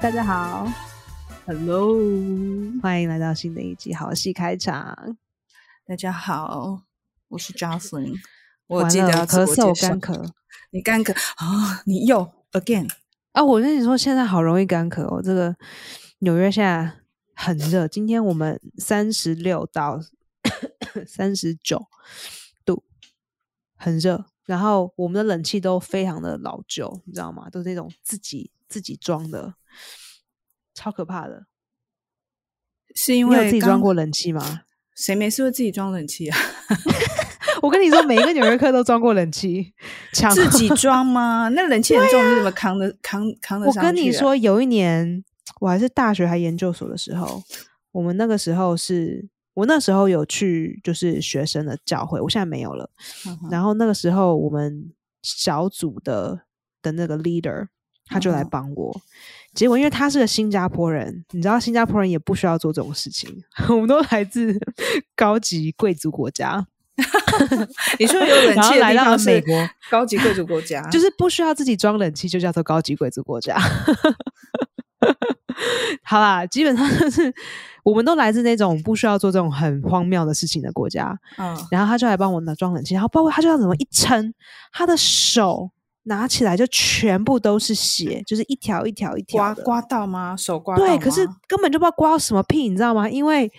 大家好，Hello，欢迎来到新的一集好戏开场。大家好，我是 Jocelyn。我记得咳嗽干咳，你干咳啊？你又 again 啊？我跟你说，现在好容易干咳哦。这个纽约现在很热，今天我们三十六到 三十九度，很热。然后我们的冷气都非常的老旧，你知道吗？都是那种自己自己装的，超可怕的。是因为自己装过冷气吗？谁没事会自己装冷气啊？我跟你说，每一个纽约客都装过冷气，自己 装吗？那冷气很重，你怎么扛得扛扛得上？我跟你说，有一年我还是大学还研究所的时候，我们那个时候是。我那时候有去，就是学生的教会，我现在没有了。然后那个时候，我们小组的的那个 leader 他就来帮我。结果因为他是个新加坡人，你知道新加坡人也不需要做这种事情。我们都来自 高级贵族国家。你说有冷气来到了美国，高级贵族国家就是不需要自己装冷气，就叫做高级贵族国家。好啦，基本上就是我们都来自那种不需要做这种很荒谬的事情的国家。嗯，然后他就来帮我拿装冷气，然后包括他就要怎么一撑，他的手拿起来就全部都是血，就是一条一条一条刮刮到吗？手刮对，可是根本就不知道刮到什么屁，你知道吗？因为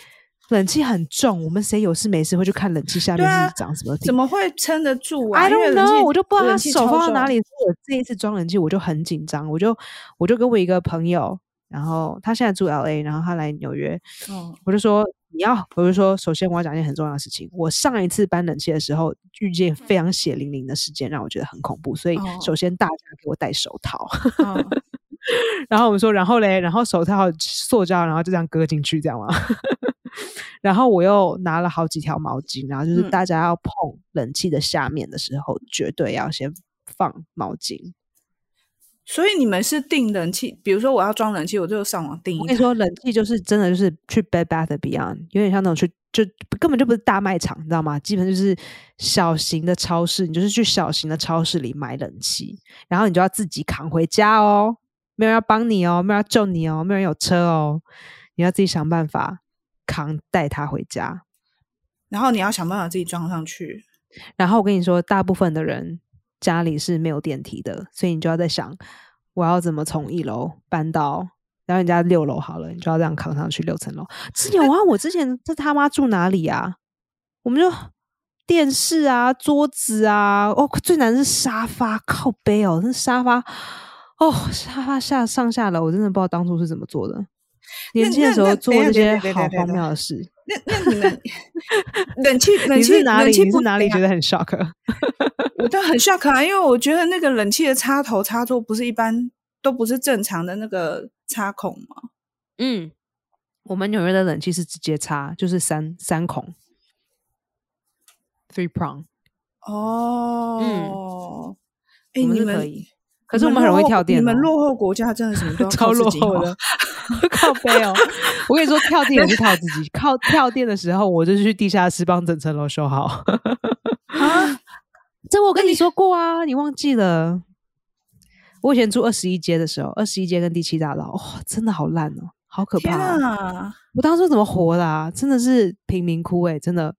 冷气很重，我们谁有事没事会去看冷气下面是长什么？怎么会撑得住啊？I don't know，我就不知道他手放到哪里。我这一次装冷气，我就很紧张，我就我就跟我一个朋友。然后他现在住 L A，然后他来纽约，嗯，我就说你要，我就说首先我要讲一件很重要的事情。我上一次搬冷气的时候遇见非常血淋淋的事件，让我觉得很恐怖。所以首先大家给我戴手套。然后我们说，然后嘞，然后手套塑胶，然后就这样搁进去，这样吗？然后我又拿了好几条毛巾，然后就是大家要碰冷气的下面的时候，绝对要先放毛巾。所以你们是订冷气，比如说我要装冷气，我就上网订。我跟你说，冷气就是真的就是去 Bed Bath Beyond，有点像那种去就根本就不是大卖场，你知道吗？基本就是小型的超市，你就是去小型的超市里买冷气，然后你就要自己扛回家哦，没有人要帮你哦，没有人要救你哦，没有人有车哦，你要自己想办法扛带它回家，然后你要想办法自己装上去。然后我跟你说，大部分的人。家里是没有电梯的，所以你就要在想，我要怎么从一楼搬到，然后人家六楼好了，你就要这样扛上去六层楼。之前啊，我之前这他妈住哪里啊？我们就电视啊、桌子啊，哦，最难是沙发靠背哦，那沙发哦，沙发下上下楼，我真的不知道当初是怎么做的。年轻的时候做这些好荒谬的事。那那你们冷气冷气哪里？你是哪里觉得很 shock？我都很 shock 啊，因为我觉得那个冷气的插头插座不是一般都不是正常的那个插孔吗？嗯，我们纽约的冷气是直接插，就是三三孔，three prong。哦，嗯，哎，你们可是我们很容易跳电，你们落后国家真的什么都 超落后的，靠背哦！我跟你说，跳电也是靠自己。靠跳电的时候，我就去地下室帮整层楼修好。啊，这我跟你说过啊，你忘记了？我以前住二十一街的时候，二十一街跟第七大道，哇，真的好烂哦，好可怕！我当初怎么活的啊？真的是贫民窟哎，真的。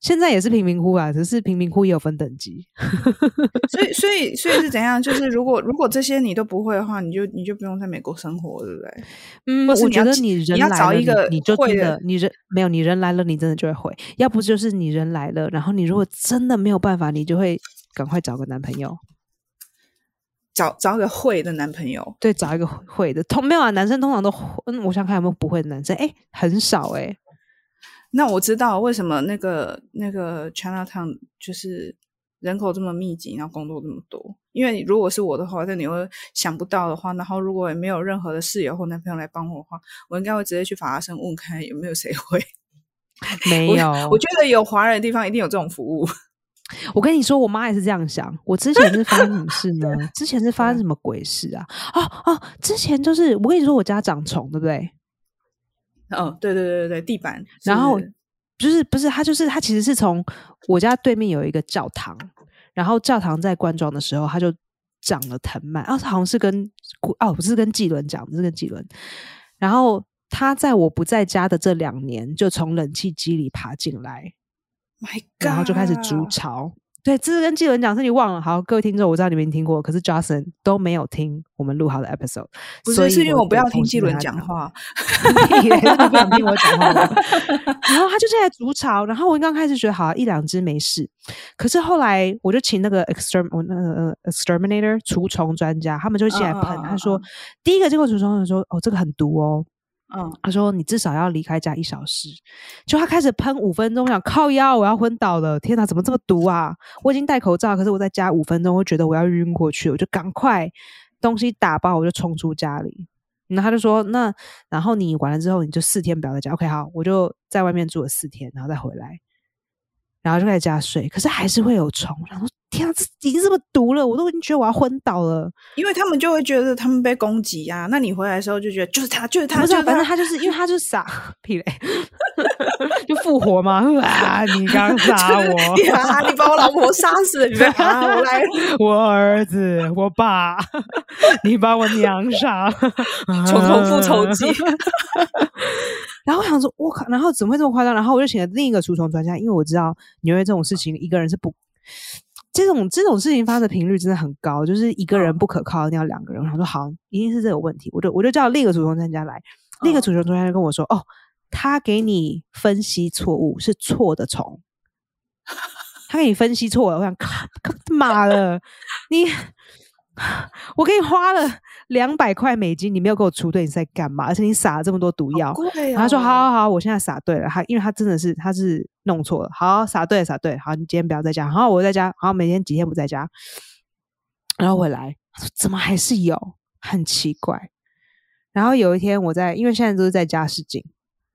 现在也是贫民窟啊，只是贫民窟也有分等级，所以所以所以是怎样？就是如果 如果这些你都不会的话，你就你就不用在美国生活，对不对？嗯，我觉得你人来了，你就真的你人没有你人来了，你真的就会会。要不就是你人来了，然后你如果真的没有办法，你就会赶快找个男朋友，找找个会的男朋友。对，找一个会的。通没有啊？男生通常都嗯，我想看有没有不会的男生。哎，很少哎。那我知道为什么那个那个 Chinatown 就是人口这么密集，然后工作这么多。因为如果是我的话，那你会想不到的话，然后如果也没有任何的室友或男朋友来帮我的话，我应该会直接去法拉盛问看有没有谁会。没有，我觉得有华人的地方一定有这种服务。我跟你说，我妈也是这样想。我之前是发生什么事呢？之前是发生什么鬼事啊？哦哦，之前就是我跟你说，我家长虫，对不对？哦，对对对对对，地板，然后就是不是他，就是他其实是从我家对面有一个教堂，然后教堂在灌装的时候，他就长了藤蔓，啊，好像是跟哦，不是跟季伦讲，是跟季伦。然后他在我不在家的这两年，就从冷气机里爬进来，My God，然后就开始筑巢。对，这是跟纪文讲，是你忘了。好，各位听众，我知道你们听过，可是 Johnson 都没有听我们录好的 episode，不是是因为我不要听纪伦讲话，你不想听我讲话。然后他就在筑巢，然后我刚开始觉得好一两只没事，可是后来我就请那个 exterm 我那个 exterminator 除虫专家，他们就进来喷，他说第一个经过除虫的说，哦，这个很毒哦。嗯，他说你至少要离开家一小时，就他开始喷五分钟，我想靠腰，我要昏倒了，天哪，怎么这么毒啊？我已经戴口罩，可是我在家五分钟，我觉得我要晕过去，我就赶快东西打包，我就冲出家里。那他就说，那然后你完了之后，你就四天不要在家。OK，好，我就在外面住了四天，然后再回来。然后就在家睡，可是还是会有虫。然后天啊，这已经这么毒了，我都已经觉得我要昏倒了。因为他们就会觉得他们被攻击啊。那你回来的时候就觉得就是他，就是他，就反正他就是因为他就是傻屁嘞，就复活嘛。啊，你刚杀我，你把我老婆杀死，你啊，我来，我儿子，我爸，你把我娘杀，重重复仇记。然后我想说，我靠，然后怎么会这么夸张？然后我就请了另一个除虫专家，因为我知道纽约这种事情一个人是不，这种这种事情发生的频率真的很高，就是一个人不可靠，一定要两个人。我想说，好，一定是这个问题，我就我就叫另一个主动专家来，另一个主动专家就跟我说，哦，他给你分析错误是错的虫，他给你分析错了。我想，靠，妈的，你。我给你花了两百块美金，你没有给我除对，你在干嘛？而且你撒了这么多毒药，他说：“好好好，我现在撒对了。”他因为他真的是他是弄错了，好撒对撒对，好，你今天不要在家，好，我在家，好，每天几天不在家，然后回来，他说：“怎么还是有？很奇怪。”然后有一天我在，因为现在都是在家试镜，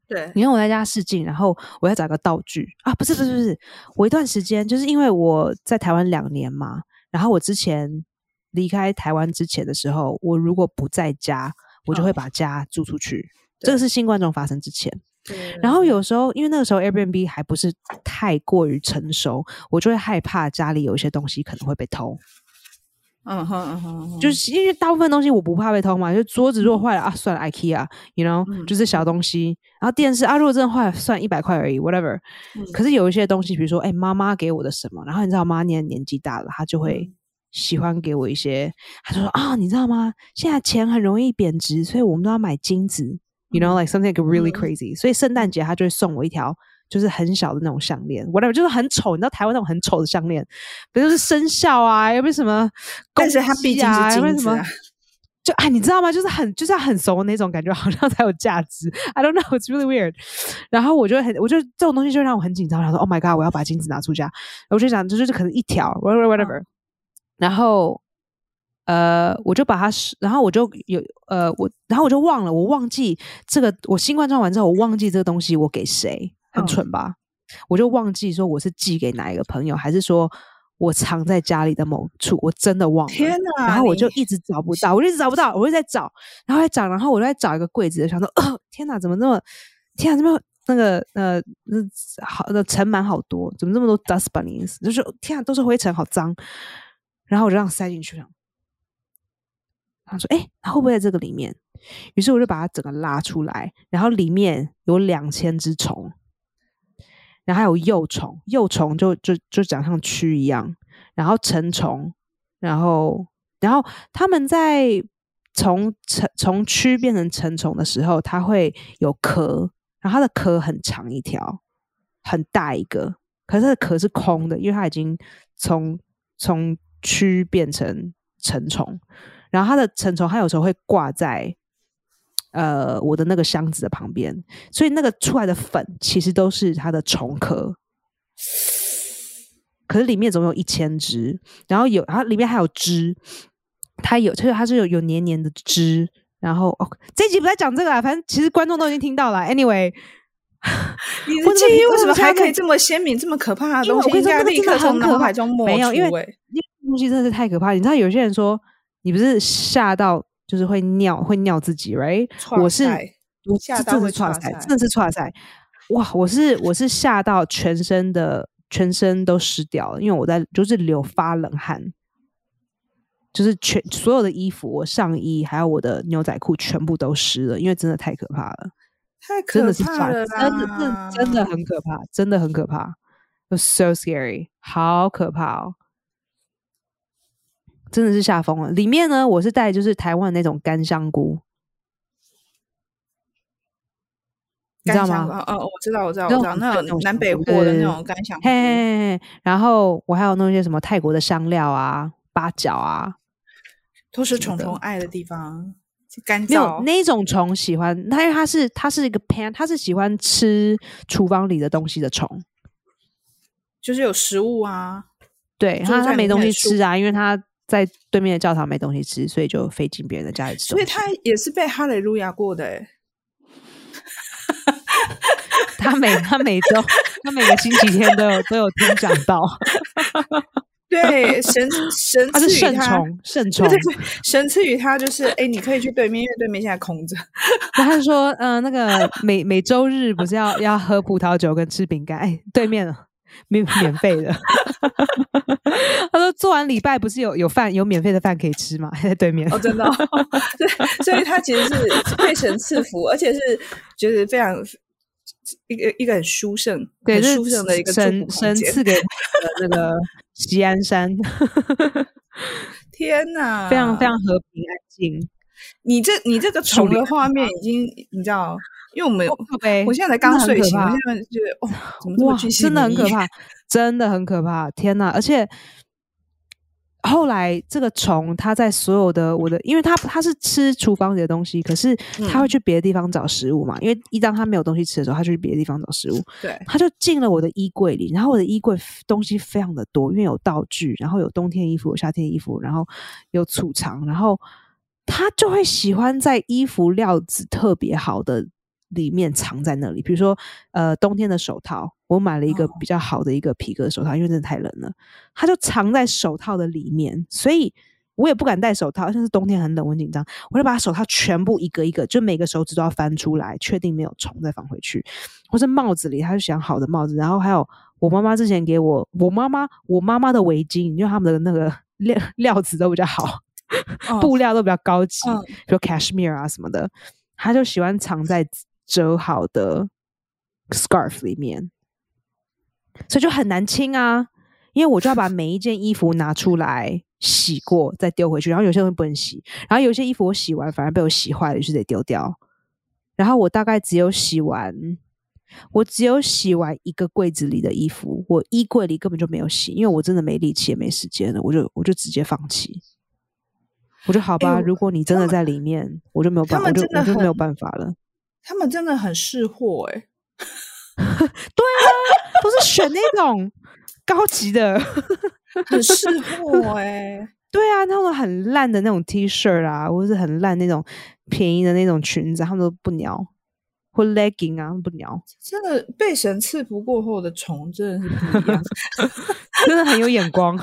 对，你看我在家试镜，然后我要找个道具啊，不是不是不是，我一段时间就是因为我在台湾两年嘛，然后我之前。离开台湾之前的时候，我如果不在家，我就会把家租出去。这个是新冠状发生之前。然后有时候，因为那个时候 Airbnb 还不是太过于成熟，我就会害怕家里有一些东西可能会被偷。嗯哼嗯哼，就是因为大部分东西我不怕被偷嘛，就桌子如果坏了啊，算了，IKEA，you know，就是小东西。然后电视啊，如果真的坏了，算一百块而已，whatever。可是有一些东西，比如说，哎，妈妈给我的什么，然后你知道，妈年年纪大了，她就会。喜欢给我一些，他就说啊，你知道吗？现在钱很容易贬值，所以我们都要买金子。You know, like something really crazy。所以圣诞节他就会送我一条，就是很小的那种项链，whatever，就是很丑。你知道台湾那种很丑的项链，比如是生肖啊，又不是什么？但是它毕竟是金子，就哎，你知道吗？就是很就是很熟的那种感觉，好像才有价值。I don't know, it's really weird。然后我就很，我觉得这种东西就让我很紧张。他说，Oh my god，我要把金子拿出家。我就想，这就是可能一条，whatever whatever。然后，呃，我就把它，然后我就有，呃，我，然后我就忘了，我忘记这个，我新冠状完之后，我忘记这个东西我给谁，很蠢吧？我就忘记说我是寄给哪一个朋友，还是说我藏在家里的某处，我真的忘了。天哪！然后我就一直找不到，我一直找不到，我就在找，然后在找，然后我就在找一个柜子，想说，天哪，怎么那么，天哪，怎么那个，呃，那好，那尘螨好多，怎么这么多 dust bunnies？就是天哪，都是灰尘，好脏。然后我就让塞进去了。他说：“哎，会不会在这个里面？”于是我就把它整个拉出来，然后里面有两千只虫，然后还有幼虫，幼虫就就就长像蛆一样，然后成虫，然后然后他们在从成从蛆变成成虫的时候，它会有壳，然后它的壳很长一条，很大一个，可是它的壳是空的，因为它已经从从蛆变成成虫，然后它的成虫，它有时候会挂在呃我的那个箱子的旁边，所以那个出来的粉其实都是它的虫壳，可是里面总有一千只，然后有它里面还有汁，它有就是它是有有黏黏的汁，然后哦这集不在讲这个啊，反正其实观众都已经听到了。Anyway，你的记忆为什么还可以这么鲜明，这么可怕的东西？应该立刻从脑海中抹除。东西真的是太可怕，你知道有些人说你不是吓到就是会尿会尿自己，right？我是我吓到会岔塞，真的是岔塞。哇，我是我是吓到全身的全身都湿掉了，因为我在就是流发冷汗。就是全所有的衣服，我上衣还有我的牛仔裤全部都湿了，因为真的太可怕了，太可怕了，真的真真的很可怕，真的很可怕，so scary，好可怕哦，真的是吓疯了。里面呢，我是带就是台湾那种干香菇。你知道吗？哦，我知道，我知道，我知道，那种南北货的那种干香菇。嘿，然后我还有弄一些什么泰国的香料啊、八角啊，都是虫虫爱的地方。干燥那种虫喜欢它，因为它是它是一个 pan，它是喜欢吃厨房里的东西的虫，就是有食物啊。对，它它没东西吃啊，因为它在对面的教堂没东西吃，所以就飞进别人的家里吃。所以他也是被哈雷路亚过的哎。他每 他每周他每个星期天都有都有听讲到，对神神他是圣宠圣宠，神赐予他就是哎，你可以去对面，因为对面现在空着。他说嗯，那个每每周日不是要要喝葡萄酒跟吃饼干？哎，对面免免费的。他说做完礼拜不是有有饭有免费的饭可以吃吗？在对面哦，真的。对，所以他其实是被神赐福，而且是就是非常。一个一个很殊胜，对，殊胜的一个神神赐给那个西安山。天哪，非常非常和平安静。你这你这个虫的画面已经，你知道，因为我们我现在才刚睡醒，我现在觉得哦，怎么这么真的很可怕，真的很可怕。天哪，而且。后来这个虫，它在所有的我的，因为它它是吃厨房里的东西，可是它会去别的地方找食物嘛。因为一当它没有东西吃的时候，它就去别的地方找食物。对，它就进了我的衣柜里，然后我的衣柜东西非常的多，因为有道具，然后有冬天衣服、有夏天衣服，然后有储藏，然后它就会喜欢在衣服料子特别好的。里面藏在那里，比如说，呃，冬天的手套，我买了一个比较好的一个皮革手套，因为真的太冷了，它就藏在手套的里面，所以我也不敢戴手套，像是冬天很冷，我很紧张，我就把手套全部一个一个，就每个手指都要翻出来，确定没有虫再放回去。或是帽子里，他就想好的帽子，然后还有我妈妈之前给我，我妈妈我妈妈的围巾，因为他们的那个 料料子都比较好，布料都比较高级，比如 cashmere 啊什么的，他就喜欢藏在。折好的 scarf 里面，所以就很难清啊。因为我就要把每一件衣服拿出来洗过，再丢回去。然后有些东西不能洗，然后有些衣服我洗完反而被我洗坏了，就得丢掉。然后我大概只有洗完，我只有洗完一个柜子里的衣服，我衣柜里根本就没有洗，因为我真的没力气也没时间了，我就我就直接放弃。我就好吧，如果你真的在里面，我就没有办法，我就我就没有办法了。他们真的很识货哎，对啊，都是选那种高级的，很识货哎。对啊，那种很烂的那种 T 恤啊，或是很烂那种便宜的那种裙子，他们都不鸟，或 legging 啊不鸟。真的被神赐福过后的虫真的是不一样，真的很有眼光，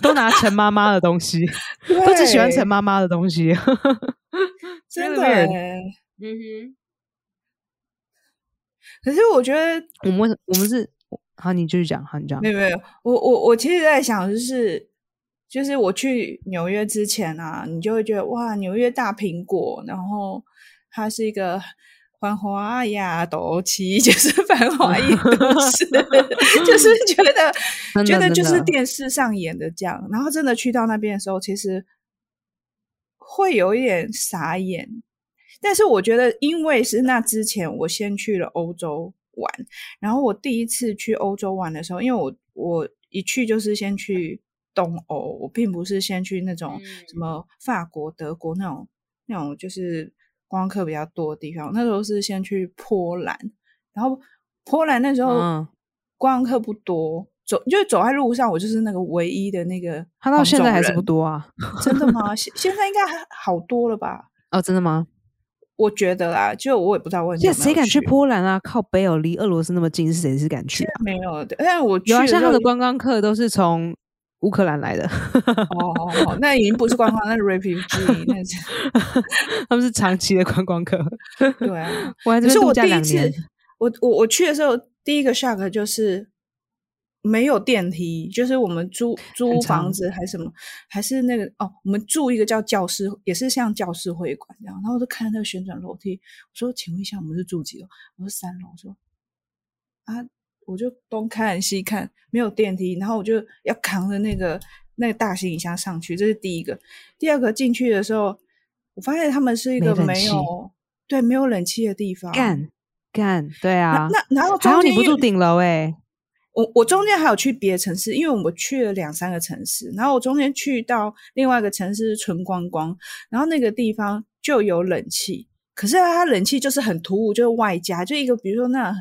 都拿陈妈妈的东西，都只喜欢陈妈妈的东西，真的，嗯哼。可是我觉得我们我们是好，你继续讲，好，你讲。没有没有，我我我其实在想，就是就是我去纽约之前啊，你就会觉得哇，纽约大苹果，然后它是一个繁华呀斗气，就是繁华一都市，就是觉得 觉得就是电视上演的这样，然后真的去到那边的时候，其实会有一点傻眼。但是我觉得，因为是那之前我先去了欧洲玩，然后我第一次去欧洲玩的时候，因为我我一去就是先去东欧，我并不是先去那种什么法国、德国那种那种就是观光客比较多的地方。那时候是先去波兰，然后波兰那时候观光客不多，走就走在路上，我就是那个唯一的那个。他到现在还是不多啊？真的吗？现现在应该还好多了吧？哦，真的吗？我觉得啦，就我也不知道问题。谁敢去波兰啊？靠北欧，离俄罗斯那么近，是谁是敢去？没有，但我有啊，像他的观光客都是从乌克兰来的。哦，那已经不是观光，那是 refugee，那是 他们是长期的观光客。对啊，我还是我第一次，我我我去的时候，第一个 shock 就是没有电梯，就是我们租租房子还是什么，还是那个哦，我们住一个叫教室，也是像教室会馆这样。然后我就看那个旋转楼梯，我说：“请问一下，我们是住几楼？”我说：“三楼。”我说：“啊，我就东看西看，没有电梯，然后我就要扛着那个那个大行李箱上去。这是第一个。第二个进去的时候，我发现他们是一个没有对没有冷气的地方。干干对啊，那然后还好你不住顶楼哎。我我中间还有去别的城市，因为我们去了两三个城市，然后我中间去到另外一个城市纯观光，然后那个地方就有冷气，可是它冷气就是很突兀，就是外加就一个，比如说那。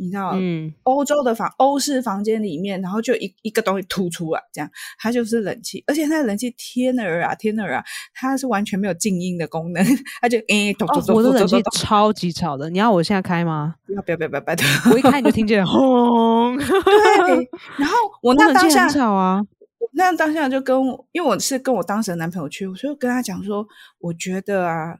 你知道，嗯，欧洲的房欧式房间里面，然后就一一个东西突出来，这样它就是冷气，而且那冷气天儿啊天儿啊，它是完全没有静音的功能，它就诶咚咚咚我的冷气超级吵的，你要我现在开吗？不要不要不要不要，拜，我一开你就听见轰，对，然后我那当下吵啊，那当下就跟我因为我是跟我当时的男朋友去，我就跟他讲说，我觉得啊。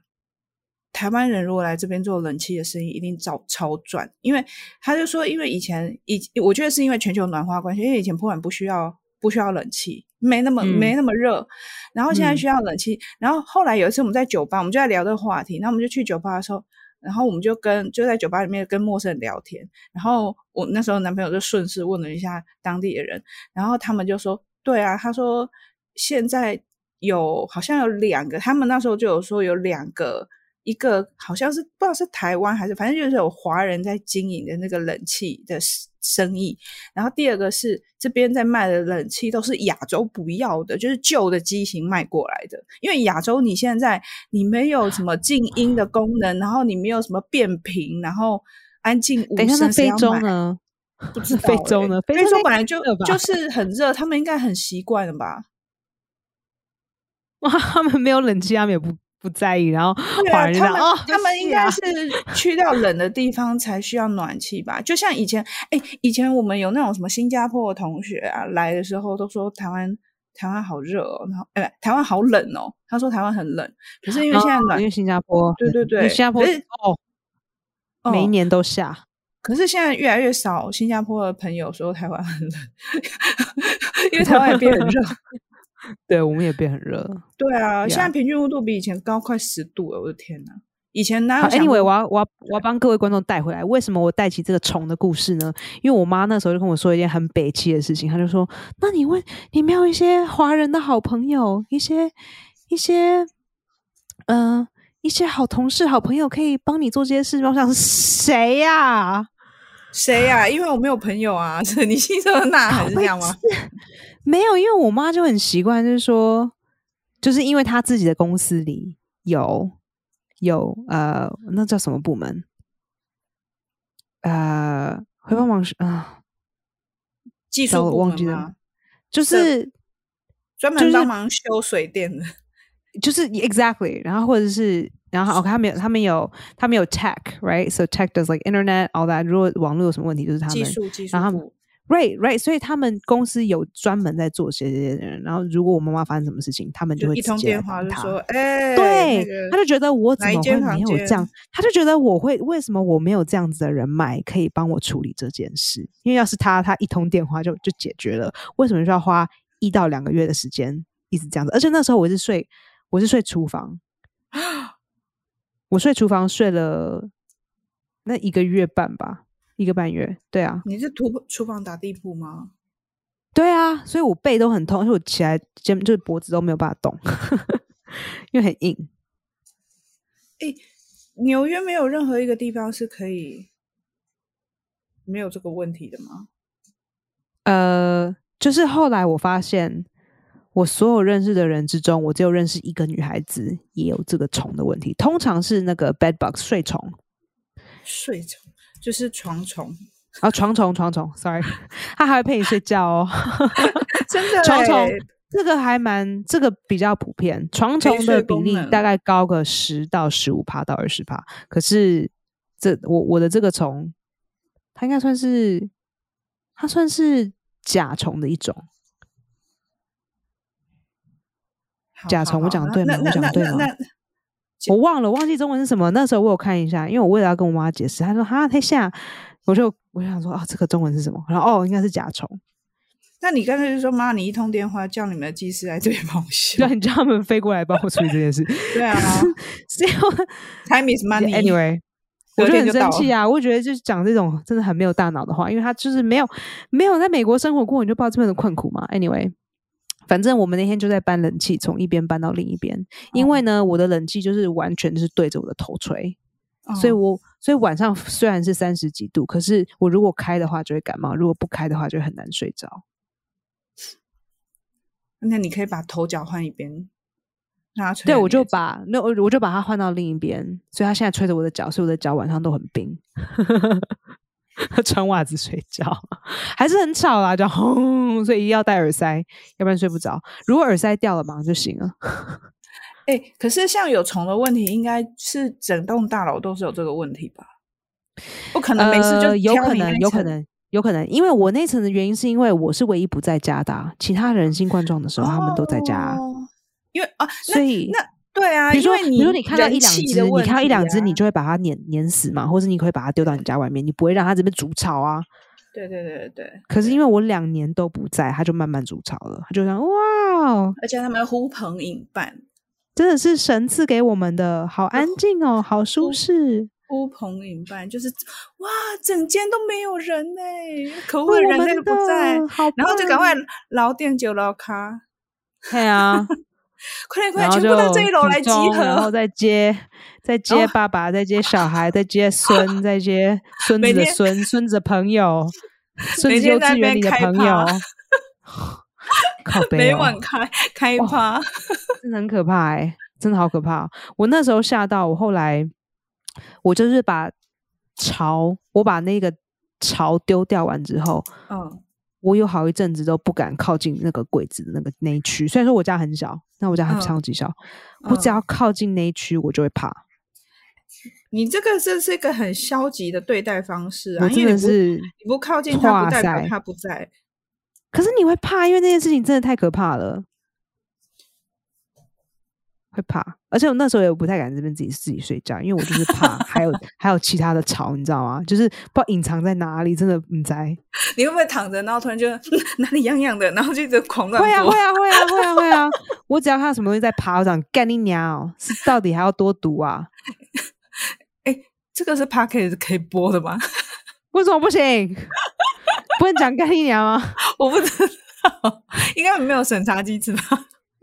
台湾人如果来这边做冷气的生意，一定超超赚，因为他就说，因为以前以我觉得是因为全球暖化关系，因为以前破碗不需要不需要冷气，没那么没那么热，然后现在需要冷气，然后后来有一次我们在酒吧，我们就在聊这个话题，那我们就去酒吧的时候，然后我们就跟就在酒吧里面跟陌生人聊天，然后我那时候男朋友就顺势问了一下当地的人，然后他们就说，对啊，他说现在有好像有两个，他们那时候就有说有两个。一个好像是不知道是台湾还是，反正就是有华人在经营的那个冷气的生意。然后第二个是这边在卖的冷气都是亚洲不要的，就是旧的机型卖过来的。因为亚洲你现在你没有什么静音的功能，然后你没有什么变频，然后安静无声。那非洲呢？不知 道非洲呢？非洲本来就就 是很热，他们应该很习惯了吧？哇，他们没有冷气，他们也不。不在意，然后华人他们他们应该是去到冷的地方才需要暖气吧？就像以前，哎，以前我们有那种什么新加坡的同学啊，来的时候都说台湾台湾好热哦，然后哎，台湾好冷哦。他说台湾很冷，可是因为现在暖，因为新加坡，对对对，新加坡哦，每一年都下。可是现在越来越少新加坡的朋友说台湾很冷，因为台湾也变很热。对，我们也变很热。对啊，现在平均温度比以前高快十度了，我的天哪！以前哪有？Anyway，我要我要我要帮各位观众带回来。为什么我带起这个虫的故事呢？因为我妈那时候就跟我说一件很北气的事情，她就说：“那你问你没有一些华人的好朋友，一些一些嗯一些好同事、好朋友可以帮你做这些事吗？”我想谁呀？谁呀？因为我没有朋友啊！你心中的呐喊是这样吗？没有，因为我妈就很习惯，就是说，就是因为她自己的公司里有有呃，那叫什么部门？呃，会帮忙啊，技术忘记了，就是专门帮忙修水电的，就是 exactly。然后或者是，然后 OK，他们有他们有他们有 tech，right？So tech does like internet all that。如果网络有什么问题，就是他们技术技术部。Right, right，所以他们公司有专门在做这些人。然后，如果我妈妈发生什么事情，他们就会一通电话就说：“哎，对。”他就觉得我怎么会没有这样？他就觉得我会为什么我没有这样子的人脉可以帮我处理这件事？因为要是他，他一通电话就就解决了。为什么需要花一到两个月的时间一直这样子？而且那时候我是睡，我是睡厨房，我睡厨房睡了那一个月半吧。一个半月，对啊，你是厨厨房打地铺吗？对啊，所以我背都很痛，因为我起来肩就是脖子都没有办法动，因为很硬。哎，纽约没有任何一个地方是可以没有这个问题的吗？呃，就是后来我发现，我所有认识的人之中，我只有认识一个女孩子也有这个虫的问题，通常是那个 bed bug 睡虫，睡虫。就是床虫啊，床虫，床虫，sorry，它还会陪你睡觉哦 真的，床虫这个还蛮，这个比较普遍，床虫的比例大概高个十到十五趴到二十趴，可是这我我的这个虫，它应该算是，它算是甲虫的一种，甲虫，我讲对吗？我讲对吗？我忘了，忘记中文是什么。那时候我有看一下，因为我为了要跟我妈解释，她说：“哈，太像。”我就我就想说：“啊，这个中文是什么？”然后哦，应该是甲虫。那你刚才就说妈，你一通电话叫你们的技师来这边帮我修，对，你叫他们飞过来帮我处理这件事。对啊，所以 time is money。Anyway，我就很生气啊！我觉得就是讲这种真的很没有大脑的话，因为他就是没有没有在美国生活过，你就不知道这边的困苦嘛。Anyway，反正我们那天就在搬冷气，从一边搬到另一边，因为呢，我的冷气就是完全是对着我的头吹，所以我所以晚上虽然是三十几度，可是我如果开的话就会感冒，如果不开的话就很难睡着。那你可以把头脚换一边，让它吹。对，我就把那我就把它换到另一边，所以它现在吹着我的脚，所以我的脚晚上都很冰。穿袜子睡觉 还是很吵啦，就轰，所以一定要戴耳塞，要不然睡不着。如果耳塞掉了嘛就醒了。哎，可是像有虫的问题，应该是整栋大楼都是有这个问题吧？不可能没事就有可能，有可能。有可能，因为我那层的原因是因为我是唯一不在家的，其他人新冠状的时候他们都在家。因为啊，所以那对啊，比如说，比如说你看到一两只，你看到一两只，你就会把它碾碾死嘛，或者你可以把它丢到你家外面，你不会让它这边筑巢啊。对对对对对。可是因为我两年都不在，它就慢慢筑巢了，它就想哇，而且他们呼朋引伴，真的是神赐给我们的，好安静哦，好舒适。呼朋引伴，就是哇，整间都没有人呢，可恶的人类不在，然后就赶快老店酒老卡，对啊，快点快点，全部到这一楼来集合，然后再接 再接爸爸，再接小孩，再接孙，再接孙子的孙，孙子的朋友，孙子幼稚园里的朋友，每晚开开趴，真的很可怕哎，真的好可怕，我那时候吓到，我后来。我就是把巢，我把那个巢丢掉完之后，嗯，我有好一阵子都不敢靠近那个柜子的那个那一区。虽然说我家很小，那我家很超级小，我只要靠近那一区，我就会怕。你这个这是一个很消极的对待方式啊！真的是你不靠近他，不代表他不在。可是你会怕，因为那件事情真的太可怕了。会怕，而且我那时候也不太敢这边自己自己睡觉，因为我就是怕 还有还有其他的巢，你知道吗？就是不知道隐藏在哪里，真的不在。你会不会躺着，然后突然就 哪里痒痒的，然后就一直狂乱？会啊会啊会啊会啊会啊！我只要看到什么东西在爬，我想干你娘！是到底还要多毒啊？哎，这个是 p a c k e 可以播的吗？为什么不行？不能讲干你娘吗？我不知道，应该没有审查机制吧？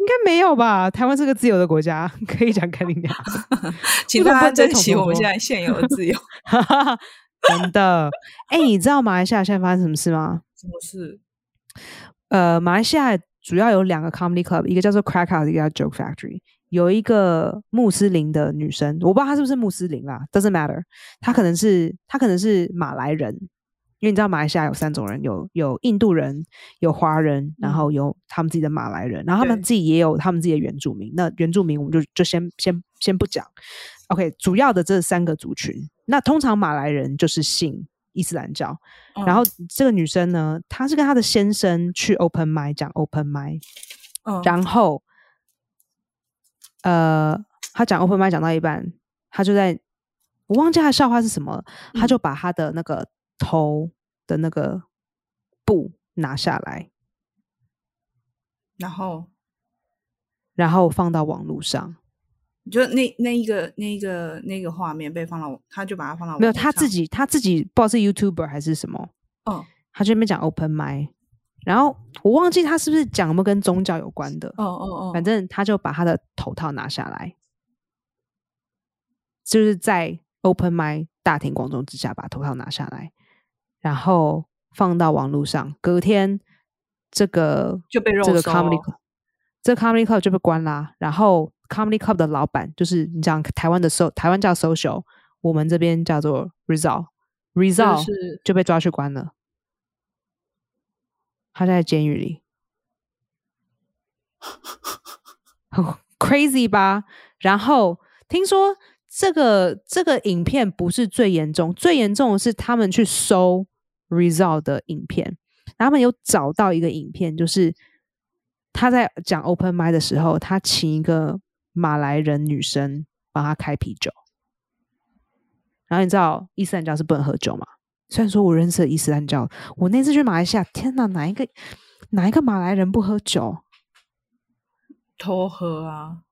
应该没有吧？台湾是个自由的国家，可以讲干你娘，请大家珍惜我们现在现有的自由。真的，哎，你知道马来西亚现在发生什么事吗？什么事？呃，马来西亚主要有两个 comedy club，一个叫做 Crack House，一个叫 Joke Factory。有一个穆斯林的女生，我不知道她是不是穆斯林啦，doesn't matter。她可能是她可能是马来人。因为你知道马来西亚有三种人，有有印度人，有华人，然后有他们自己的马来人，然后他们自己也有他们自己的原住民。那原住民我们就就先先先不讲。OK，主要的这三个族群，那通常马来人就是信伊斯兰教。然后这个女生呢，她是跟她的先生去 Open m i 讲 Open m i 然后呃，她讲 Open m i 讲到一半，她就在我忘记她的笑话是什么，她就把她的那个。头的那个布拿下来，然后，然后放到网络上。就那那一个那一个那个画面被放到，他就把它放到没有他自己他自己不知道是 YouTuber 还是什么。嗯，他这边讲 Open m i 然后我忘记他是不是讲有没有跟宗教有关的。哦哦哦，反正他就把他的头套拿下来，就是在 Open m i 大庭广众之下把头套拿下来。然后放到网络上，隔天这个就被这个 comedy club，这个 comedy club 就被关啦。然后 comedy club 的老板就是你讲台湾的 so 台湾叫 social，我们这边叫做 result，result 就被抓去关了。他在监狱里，很 crazy 吧？然后听说这个这个影片不是最严重，最严重的是他们去搜。Result 的影片，他们有找到一个影片，就是他在讲 open m i 的时候，他请一个马来人女生帮他开啤酒。然后你知道伊斯兰教是不能喝酒嘛？虽然说我认识了伊斯兰教，我那次去马来西亚，天哪，哪一个哪一个马来人不喝酒？偷喝啊！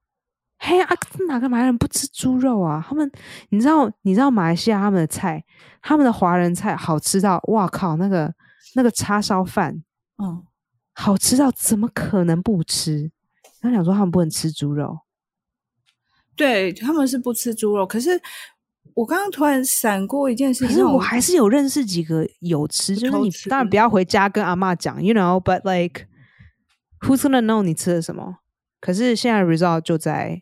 嘿啊，哪个马来人不吃猪肉啊？他们，你知道，你知道马来西亚他们的菜，他们的华人菜好吃到，哇靠，那个那个叉烧饭，嗯，好吃到怎么可能不吃？他想说他们不能吃猪肉，对他们是不吃猪肉。可是我刚刚突然闪过一件事，可是我还是有认识几个有吃，就是你当然不要回家跟阿妈讲，you know，but like who's gonna know 你吃了什么？可是现在 result 就在。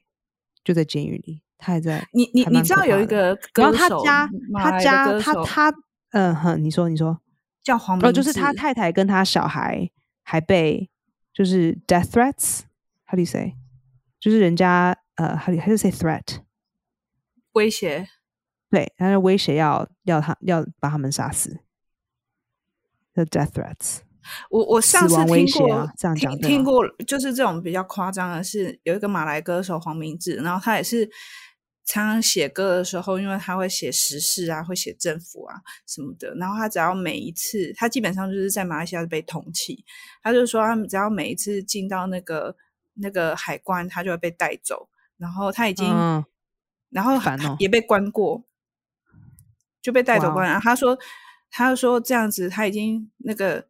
就在监狱里，他还在。你你你知道有一个然后他家他家他他嗯哼，你说你说叫黄哦，就是他太太跟他小孩还被就是 death threats，how do you say？就是人家呃，how do you say threat？威胁，对，他是威胁要要他要把他们杀死。The death threats。我我上次听过这样讲，听过就是这种比较夸张的是，有一个马来歌手黄明志，然后他也是常常写歌的时候，因为他会写时事啊，会写政府啊什么的，然后他只要每一次，他基本上就是在马来西亚被通缉，他就说他只要每一次进到那个那个海关，他就会被带走，然后他已经，然后也被关过，就被带走关，他说他说这样子他已经那个。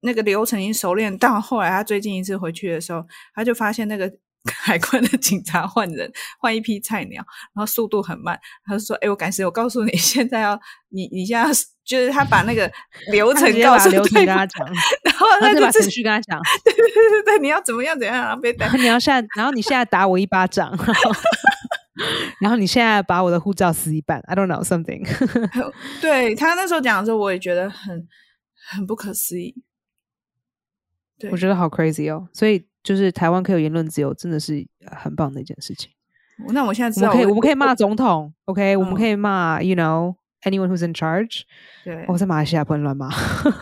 那个流程已经熟练到后来，他最近一次回去的时候，他就发现那个 海关的警察换人，换一批菜鸟，然后速度很慢。他就说：“哎，我赶时，我告诉你，现在要你，你现在就是他把那个 流程告诉流程跟他讲，然后他就把程序跟他讲，对对对对对，你要怎么样怎样，然后被打，你要现在，然后你现在打我一巴掌，然后你现在把我的护照撕一半，I don't know something。对他那时候讲的时候，我也觉得很很不可思议。”我觉得好 crazy 哦，所以就是台湾可以有言论自由，真的是很棒的一件事情。那我现在知道，我们可以我们可以骂总统，OK，我们可以骂，you know anyone who's in charge。对，我在马来西亚不能乱骂。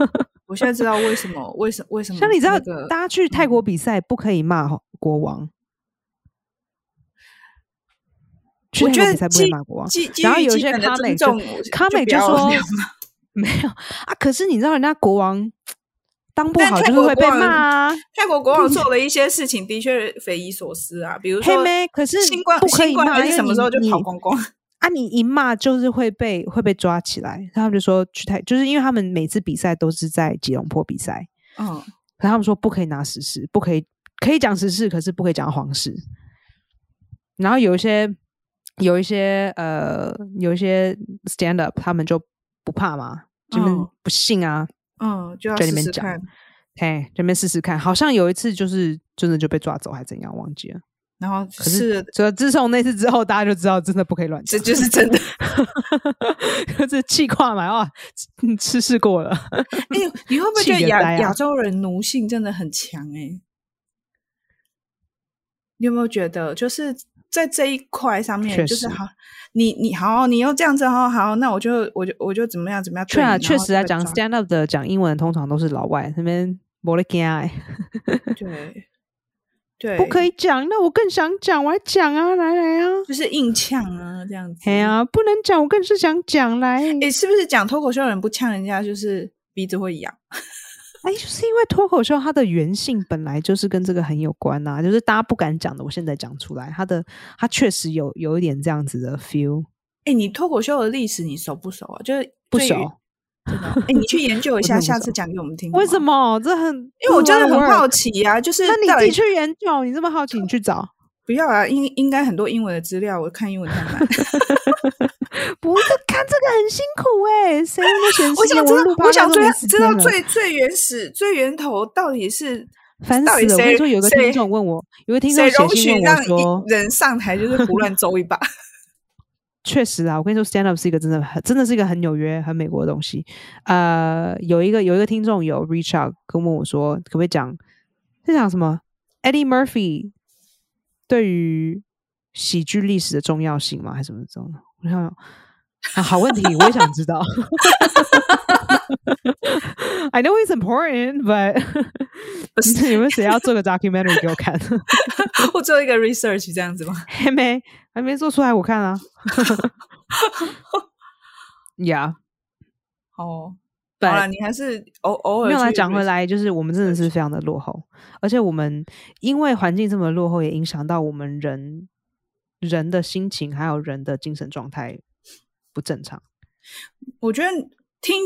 我现在知道为什么，为什为什么？像你知道，大家去泰国比赛不可以骂国王。我觉得比赛不可以骂国王。然后有些卡美就卡美就说 没有啊，可是你知道人家国王。当不好就是会被骂啊！泰国国王做了一些事情，的确匪夷所思啊。比如说，可是新冠不可以骂，什么时候就跑光光啊？你一骂就是会被会被抓起来。他们就说去泰，就是因为他们每次比赛都是在吉隆坡比赛。嗯，可他们说不可以拿实事，不可以可以讲实事，可是不可以讲皇室。然后有一些有一些呃有一些 stand up，他们就不怕嘛，他们不信啊。嗯，就要试试看，嘿，这边试试看。好像有一次就是真的就被抓走，还怎样，忘记了。然后可是，就自从那次之后，大家就知道真的不可以乱这就是真的。这 气跨嘛，哇，吃试过了。哎，你会不会觉得亚亚洲人奴性真的很强？哎，你有没有觉得，就是在这一块上面，就是好。你你好，你又这样子，好好，那我就我就我就怎么样怎么样？确啊，确实啊，讲 stand up 的讲英文通常都是老外那边没得讲。对对，不可以讲，那我更想讲，我还讲啊，来来啊，就是硬呛啊，这样子。哎呀，不能讲，我更是想讲来。哎，是不是讲脱口秀人不呛人家，就是鼻子会痒？哎，就是因为脱口秀它的原性本来就是跟这个很有关呐，就是大家不敢讲的，我现在讲出来，它的它确实有有一点这样子的 feel。哎，你脱口秀的历史你熟不熟啊？就是不熟，真的。哎，你去研究一下，下次讲给我们听。为什么？这很，因为我真的很好奇呀。就是那你自己去研究，你这么好奇，你去找。不要啊，应应该很多英文的资料，我看英文太难。不是看这个很辛苦哎，谁那么闲？我想知道，我想最知道最最原始、最源头到底是烦死了。我跟你说，有个听众问我，有个听众写信问我说，人上台就是胡乱诌一把。确实啊，我跟你说，stand up 是一个真的很真的是一个很纽约、很美国的东西。呃，有一个有一个听众有 reach out 跟问我说，可不可以讲在讲什么 Eddie Murphy 对于喜剧历史的重要性吗？还是什么这种？我想啊，好问题，我也想知道。I know it's important, but 有没有谁要做个 documentary 给我看？我做一个 research 这样子吗？还没，还没做出来，我看啊。Yeah，哦，好了，你还是偶偶尔。没有来讲回来，就是我们真的是非常的落后，而且我们因为环境这么落后，也影响到我们人人的心情，还有人的精神状态不正常。我觉得听，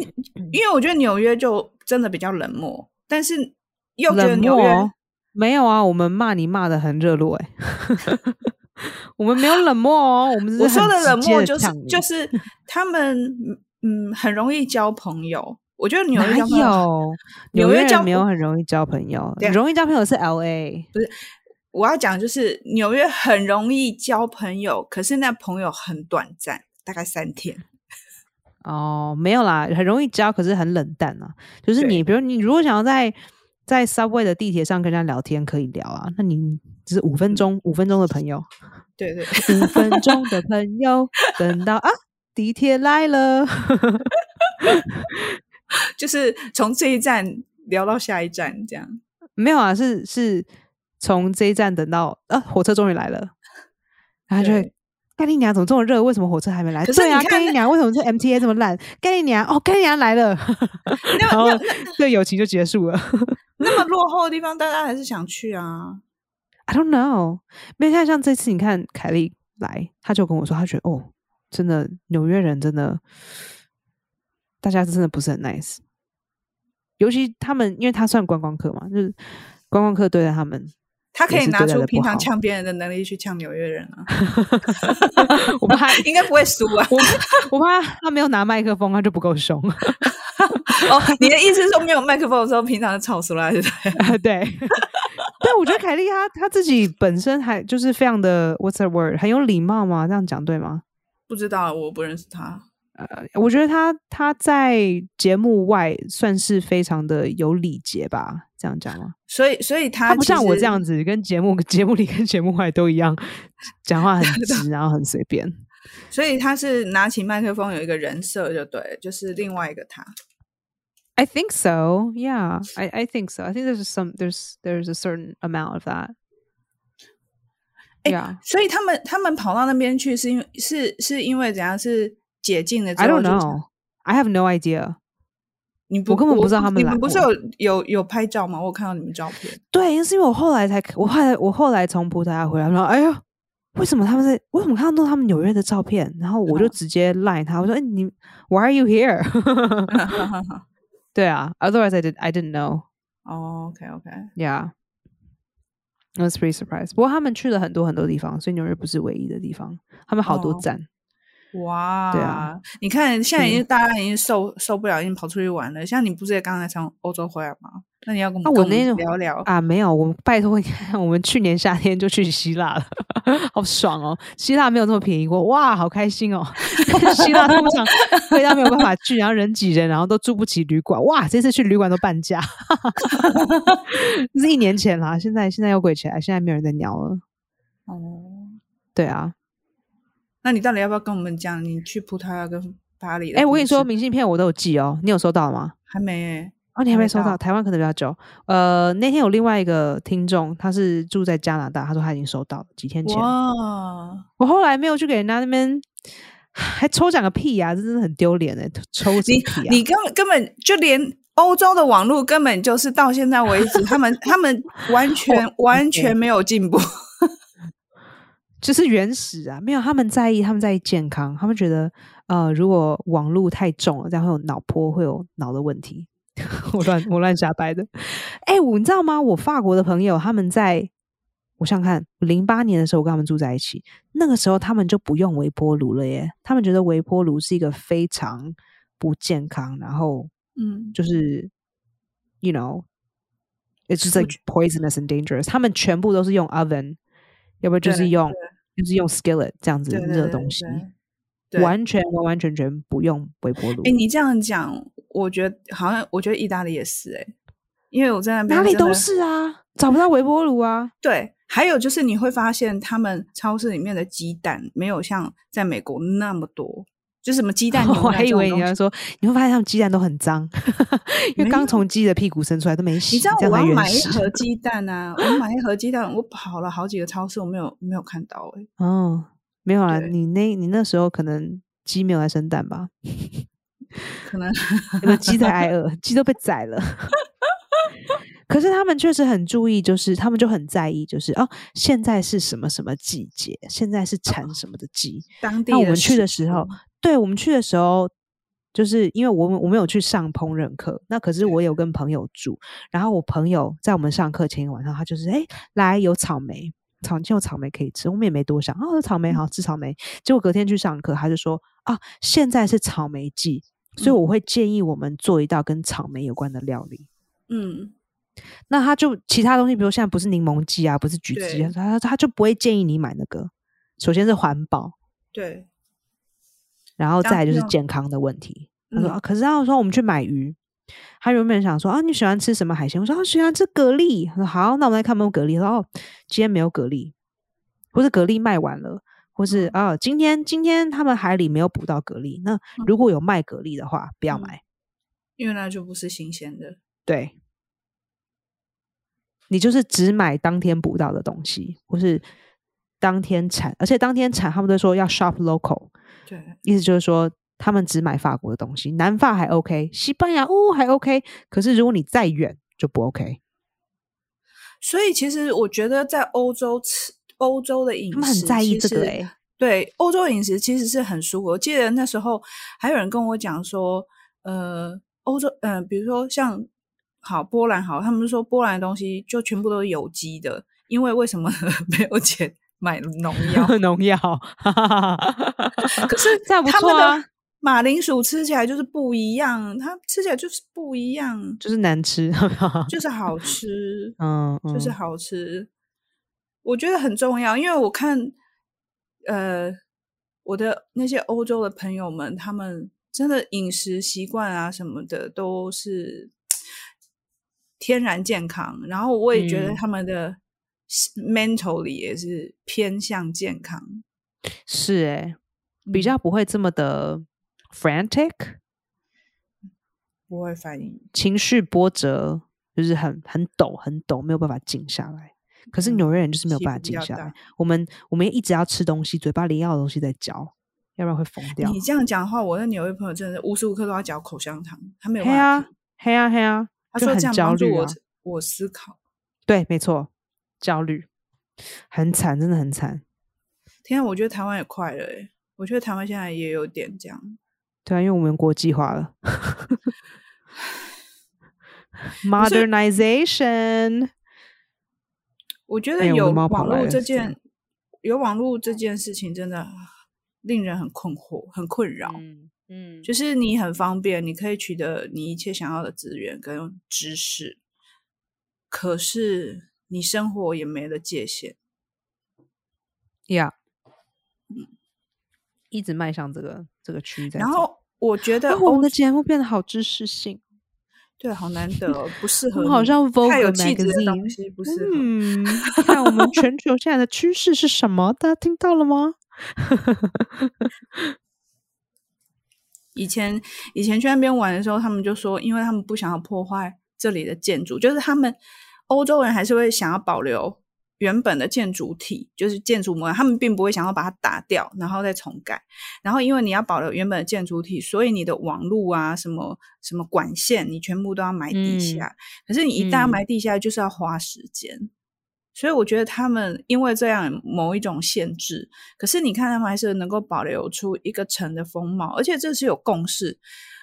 因为我觉得纽约就真的比较冷漠，但是又觉得纽约没有啊，我们骂你骂的很热络哎，我们没有冷漠哦，我们我说的冷漠就是就是他们。嗯，很容易交朋友。我觉得纽约有纽约交没有很容易交朋友，容易交朋友是 L A。不是，我要讲就是纽约很容易交朋友，可是那朋友很短暂，大概三天。哦，没有啦，很容易交，可是很冷淡啊。就是你，比如你如果想要在在 Subway 的地铁上跟人家聊天，可以聊啊。那你只是五分钟，五分钟的朋友。对对，五分钟的朋友，等到啊。地铁来了，就是从这一站聊到下一站，这样没有啊？是是从这一站等到啊，火车终于来了，然后就会盖丽娘怎么这么热？为什么火车还没来？对啊，盖丽娘为什么这 MTA 这么烂？盖丽娘哦，盖丽娘来了，然后这友情就结束了。那么落后的地方，大家还是想去啊？I don't know，没看像像这次，你看凯莉来，他就跟我说，他觉得哦。真的，纽约人真的，大家真的不是很 nice。尤其他们，因为他算观光客嘛，就是观光客对待他们，他可以拿出平常呛别人的能力去呛纽约人啊。我怕 应该不会输啊。我我怕他没有拿麦克风，他就不够凶。哦，你的意思是说没有麦克风的时候，平常吵出来，对不对？对。但我觉得凯莉她她自己本身还就是非常的 What's the word？很有礼貌嘛？这样讲对吗？不知道，我不认识他。呃，我觉得他他在节目外算是非常的有礼节吧，这样讲吗？所以，所以他不像我这样子，跟节目节目里跟节目外都一样，讲话很 直，然后很随便。所以他是拿起麦克风有一个人设，就对，就是另外一个他。I think so. Yeah, I I think so. I think there's some there's there's a certain amount of that. 哎，所以他们他们跑到那边去，是因为是是因为怎样？是解禁的？I don't know. I have no idea. 你我根本不知道他们。你们不是有有有拍照吗？我看到你们照片。对，是因为我后来才，我后来我后来从葡萄牙回来，说：“哎呀，为什么他们在？为什么看到他们纽约的照片？”然后我就直接赖他，我说：“哎，你 Why are you here？” 对啊，Otherwise I did I didn't know. Oh, okay, okay. Yeah. I was pretty surprised。不过他们去了很多很多地方，所以纽约不是唯一的地方。他们好多站。哇，对啊，你看现在已经大家已经受受不了，已经跑出去玩了。像你不是也刚才从欧洲回来吗？那你要跟我们聊聊啊？没有，我拜托你看，我们去年夏天就去希腊了，好爽哦！希腊没有这么便宜过，哇，好开心哦！希腊通常大家没有办法去，然后人挤人，然后都住不起旅馆，哇，这次去旅馆都半价，是一年前啦，现在现在又贵起来，现在没有人在鸟了。哦，对啊。那你到底要不要跟我们讲你去葡萄牙跟巴黎？哎，我跟你说，明信片我都有寄哦，你有收到吗？还没哦，你还没收到？台湾可能比较久。呃，那天有另外一个听众，他是住在加拿大，他说他已经收到了，几天前。哇！我后来没有去给人家那边，还抽奖个屁呀！这真的很丢脸哎，抽你你根本根本就连欧洲的网络根本就是到现在为止，他们他们完 全完全没有进步。就是原始啊，没有他们在意，他们在意健康，他们觉得呃，如果网络太重了，这样会有脑波，会有脑的问题。我乱我乱瞎掰的。哎，我你知道吗？我法国的朋友他们在，我想看零八年的时候，我跟他们住在一起，那个时候他们就不用微波炉了耶，他们觉得微波炉是一个非常不健康，然后嗯，就是，you know，it's just like poisonous and dangerous。他们全部都是用 oven。要不就是用，就是用 skillet 这样子热东西，完全完完全全不用微波炉。哎，你这样讲，我觉得好像，我觉得意大利也是哎，因为我在那边哪里都是啊，找不到微波炉啊。对，还有就是你会发现，他们超市里面的鸡蛋没有像在美国那么多。就什么鸡蛋，我还以为你要说，你会发现他们鸡蛋都很脏，因为刚从鸡的屁股生出来都没洗。你知道我要买一盒鸡蛋啊？我买一盒鸡蛋，我跑了好几个超市，我没有没有看到哎。哦，没有啊，你那你那时候可能鸡没有来生蛋吧？可能有鸡在挨饿，鸡都被宰了。可是他们确实很注意，就是他们就很在意，就是哦，现在是什么什么季节，现在是产什么的鸡。当地我们去的时候，对我们去的时候，就是因为我们我们有去上烹饪课，那可是我有跟朋友住，然后我朋友在我们上课前一个晚上，他就是哎，来有草莓，草就有草莓可以吃，我们也没多想，哦，草莓好吃草莓。结果隔天去上课，他就说啊，现在是草莓季，所以我会建议我们做一道跟草莓有关的料理。嗯。那他就其他东西，比如现在不是柠檬鸡啊，不是橘子，他他就不会建议你买那个。首先是环保，对，然后再就是健康的问题。他说，可是他说我们去买鱼，他原本想说啊，你喜欢吃什么海鲜？我说啊喜欢吃蛤蜊。他说好，那我们来看有没有蛤蜊。说哦，今天没有蛤蜊，或是蛤蜊卖完了，或是啊，今天今天他们海里没有捕到蛤蜊。那如果有卖蛤蜊的话，不要买，因为那就不是新鲜的。对。你就是只买当天捕到的东西，或是当天产，而且当天产，他们都说要 shop local，对，意思就是说他们只买法国的东西，南法还 OK，西班牙哦还 OK，可是如果你再远就不 OK。所以其实我觉得在欧洲吃欧洲的饮食，他们很在意这个哎，对，欧洲饮食其实是很舒服。我记得那时候还有人跟我讲说，呃，欧洲，嗯，比如说像。好，波兰好，他们说波兰的东西就全部都是有机的，因为为什么 没有钱买农药？农药，可是 这样不错啊。马铃薯吃起来就是不一样，它吃起来就是不一样，就是难吃，就是好吃，嗯，就是好吃。我觉得很重要，因为我看，呃，我的那些欧洲的朋友们，他们真的饮食习惯啊什么的都是。天然健康，然后我也觉得他们的 mentally 也是偏向健康，是哎，比较不会这么的 frantic，不会反应，情绪波折就是很很抖很抖，没有办法静下来。可是纽约人就是没有办法静下来，我们我们一直要吃东西，嘴巴里要的东西在嚼，要不然会疯掉。你这样讲的话，我的纽约朋友真的无时无刻都要嚼口香糖，他没有黑啊黑啊黑啊。他说：“这样帮助我，我思考。对，没错，焦虑很惨，真的很惨。天啊，我觉得台湾也快了诶，我觉得台湾现在也有点这样。对啊，因为我们国际化了，modernization。我觉得有网络这件，有网络这件事情，真的令人很困惑，很困扰。”嗯，就是你很方便，你可以取得你一切想要的资源跟知识，可是你生活也没了界限。呀，嗯，一直迈向这个这个区域。然后我觉得我们的节目变得好知识性，对，好难得，不适 合。好像太有气质的东西不适合。嗯，看我们全球现在的趋势是什么？大家听到了吗？以前以前去那边玩的时候，他们就说，因为他们不想要破坏这里的建筑，就是他们欧洲人还是会想要保留原本的建筑体，就是建筑模样，他们并不会想要把它打掉，然后再重盖。然后因为你要保留原本的建筑体，所以你的网路啊，什么什么管线，你全部都要埋地下。可是你一旦埋地下，就是要花时间。所以我觉得他们因为这样某一种限制，可是你看他们还是能够保留出一个城的风貌，而且这是有共识。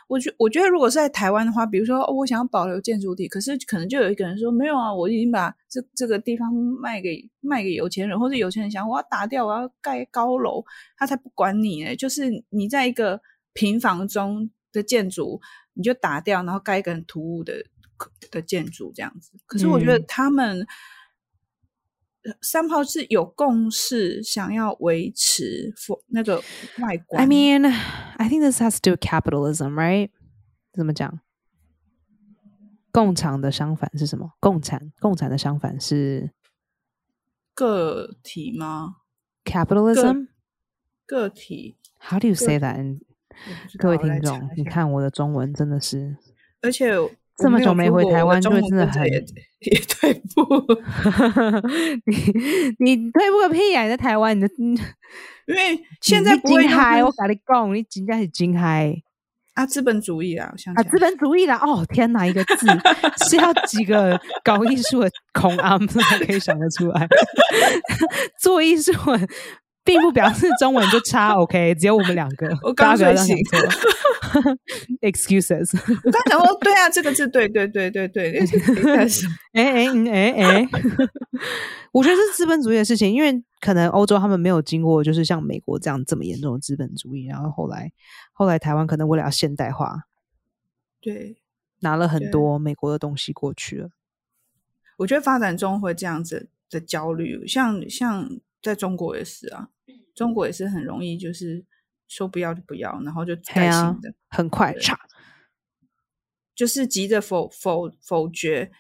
我觉我觉得如果是在台湾的话，比如说我想要保留建筑体，可是可能就有一个人说没有啊，我已经把这这个地方卖给卖给有钱人，或者有钱人想我要打掉，我要盖高楼，他才不管你呢。就是你在一个平房中的建筑，你就打掉，然后盖一个很突兀的的建筑这样子。可是我觉得他们。三炮是有共识，想要维持那个外观。I mean, I think this has to do with capitalism, right? 怎么讲？共产的相反是什么？共产，共产的相反是个体吗？Capitalism，个体。How do you say that? 各位听众，你看我的中文真的是，而且。这么久没回台湾，就真的很也退步。你你退步个屁呀！你在台湾，你的 因为现在不会嗨，我跟你讲，你真的是真嗨。啊，资本主义啊，想啊，资本主义啦！哦，天哪，一个字是要几个搞艺术的孔阿姆才可以想得出来？做艺术并不表示中文就差，OK？只有我们两个，我刚睡醒。Excuses，我刚讲说，对啊，这个字，对对对对对，哎哎哎哎，我觉得是资本主义的事情，因为可能欧洲他们没有经过，就是像美国这样这么严重的资本主义，然后后来后来台湾可能为了要现代化，对，拿了很多美国的东西过去了。我觉得发展中会这样子的焦虑，像像在中国也是啊。中国也是很容易，就是说不要就不要，然后就改新的，很快差，就是急着否否否决、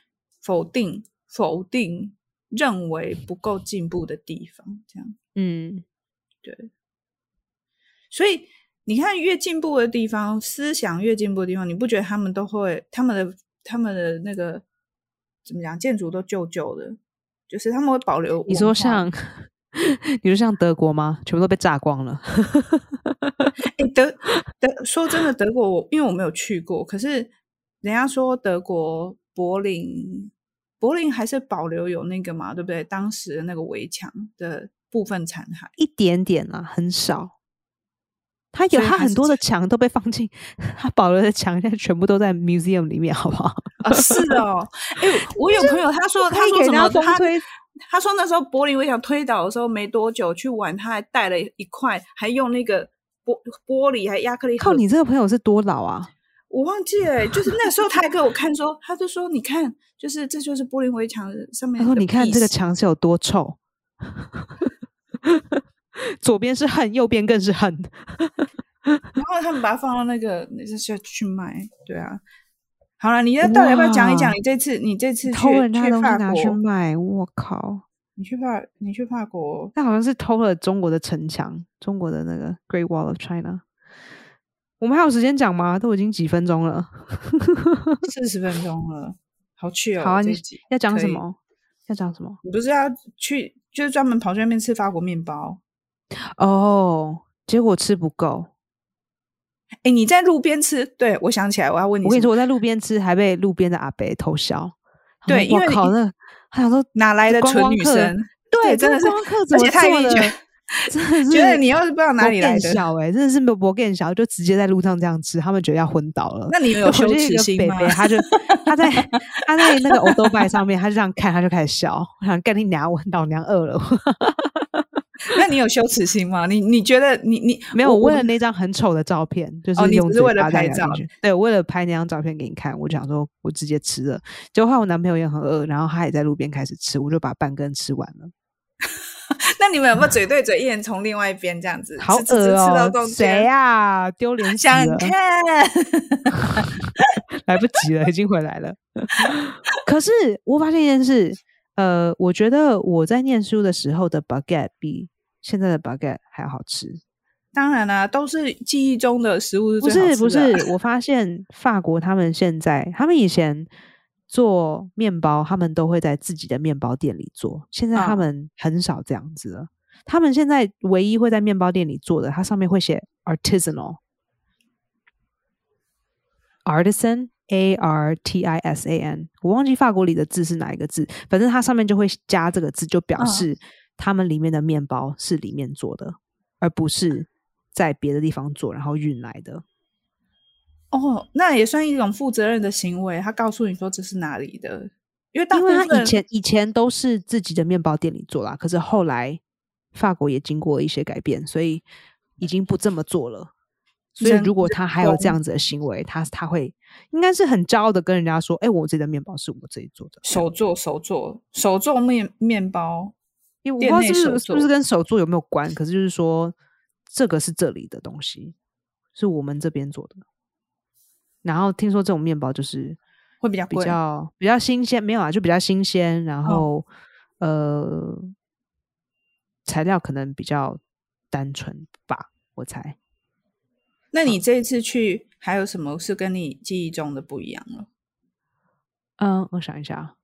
否定、否定，认为不够进步的地方，这样，嗯，对。所以你看，越进步的地方，思想越进步的地方，你不觉得他们都会他们的他们的那个怎么讲，建筑都旧旧的，就是他们会保留。你说像。你说像德国吗？全部都被炸光了。哎，德德说真的，德国我因为我没有去过，可是人家说德国柏林，柏林还是保留有那个嘛，对不对？当时的那个围墙的部分残骸，一点点啊，很少。他有，他很多的墙都被放进，他保留的墙现在全部都在 museum 里面，好不好？啊，是哦。哎，我有朋友他说，他说什么？他他说那时候柏林围墙推倒的时候没多久去玩，他还带了一块，还用那个玻玻璃还亚克力。靠，你这个朋友是多老啊？我忘记了，就是那时候他还给我看说，他就说你看，就是这就是柏林围墙上面。他说你看这个墙是有多臭，左边是恨，右边更是恨。然后他们把它放到那个那是去卖，对啊。好了，你要到底要不要讲一讲？你这次你这次偷人家东西拿去卖，我靠！你去法你去法国，那好像是偷了中国的城墙，中国的那个 Great Wall of China。我们还有时间讲吗？都已经几分钟了，四十分钟了，好去哦。好啊，你要讲什么？要讲什么？你不是要去，就是专门跑去那边吃法国面包哦？结果吃不够。哎，你在路边吃？对，我想起来，我要问你。我跟你说，我在路边吃，还被路边的阿伯偷笑。对，因为靠那，他想说哪来的纯女生？对，真的是，而且他也觉 得，真的是觉得你要是不知道哪里来的小，哎，真的是没有博更小，就直接在路上这样吃，他们觉得要昏倒了。那你有羞耻心吗？他就他在 他在那个欧多拜上面，他就这样看，他就开始笑，我想干你娘，我老娘饿了。那你有羞耻心吗？你你觉得你你没有？我为了那张很丑的照片，就是哦，你只是为了拍照？对，为了拍那张照片给你看，我想说我直接吃了。结果我男朋友也很饿，然后他也在路边开始吃，我就把半根吃完了。那你们有没有嘴对嘴，一人从另外一边这样子？好恶哦！谁呀？丢脸！想看，来不及了，已经回来了。可是我发现一件事。呃，我觉得我在念书的时候的 baguette 比现在的 baguette 还好吃。当然啦，都是记忆中的食物。不是不是，我发现法国他们现在，他们以前做面包，他们都会在自己的面包店里做。现在他们很少这样子了。他们现在唯一会在面包店里做的，它上面会写 artisanal，artisan。A R T I S A N，我忘记法国里的字是哪一个字，反正它上面就会加这个字，就表示他们里面的面包是里面做的，而不是在别的地方做然后运来的。哦，那也算一种负责任的行为。他告诉你说这是哪里的，因为因为他以前以前都是自己的面包店里做啦，可是后来法国也经过一些改变，所以已经不这么做了。所以，如果他还有这样子的行为，他他会应该是很骄傲的跟人家说：“哎，我自己的面包是我自己做的，手做手做手做面面包。”因为我不知道是不是不是跟手做有没有关，可是就是说这个是这里的东西，是我们这边做的。然后听说这种面包就是会比较比较比较新鲜，没有啊，就比较新鲜。然后呃，材料可能比较单纯吧，我猜。那你这一次去还有什么是跟你记忆中的不一样了？嗯，我想一下。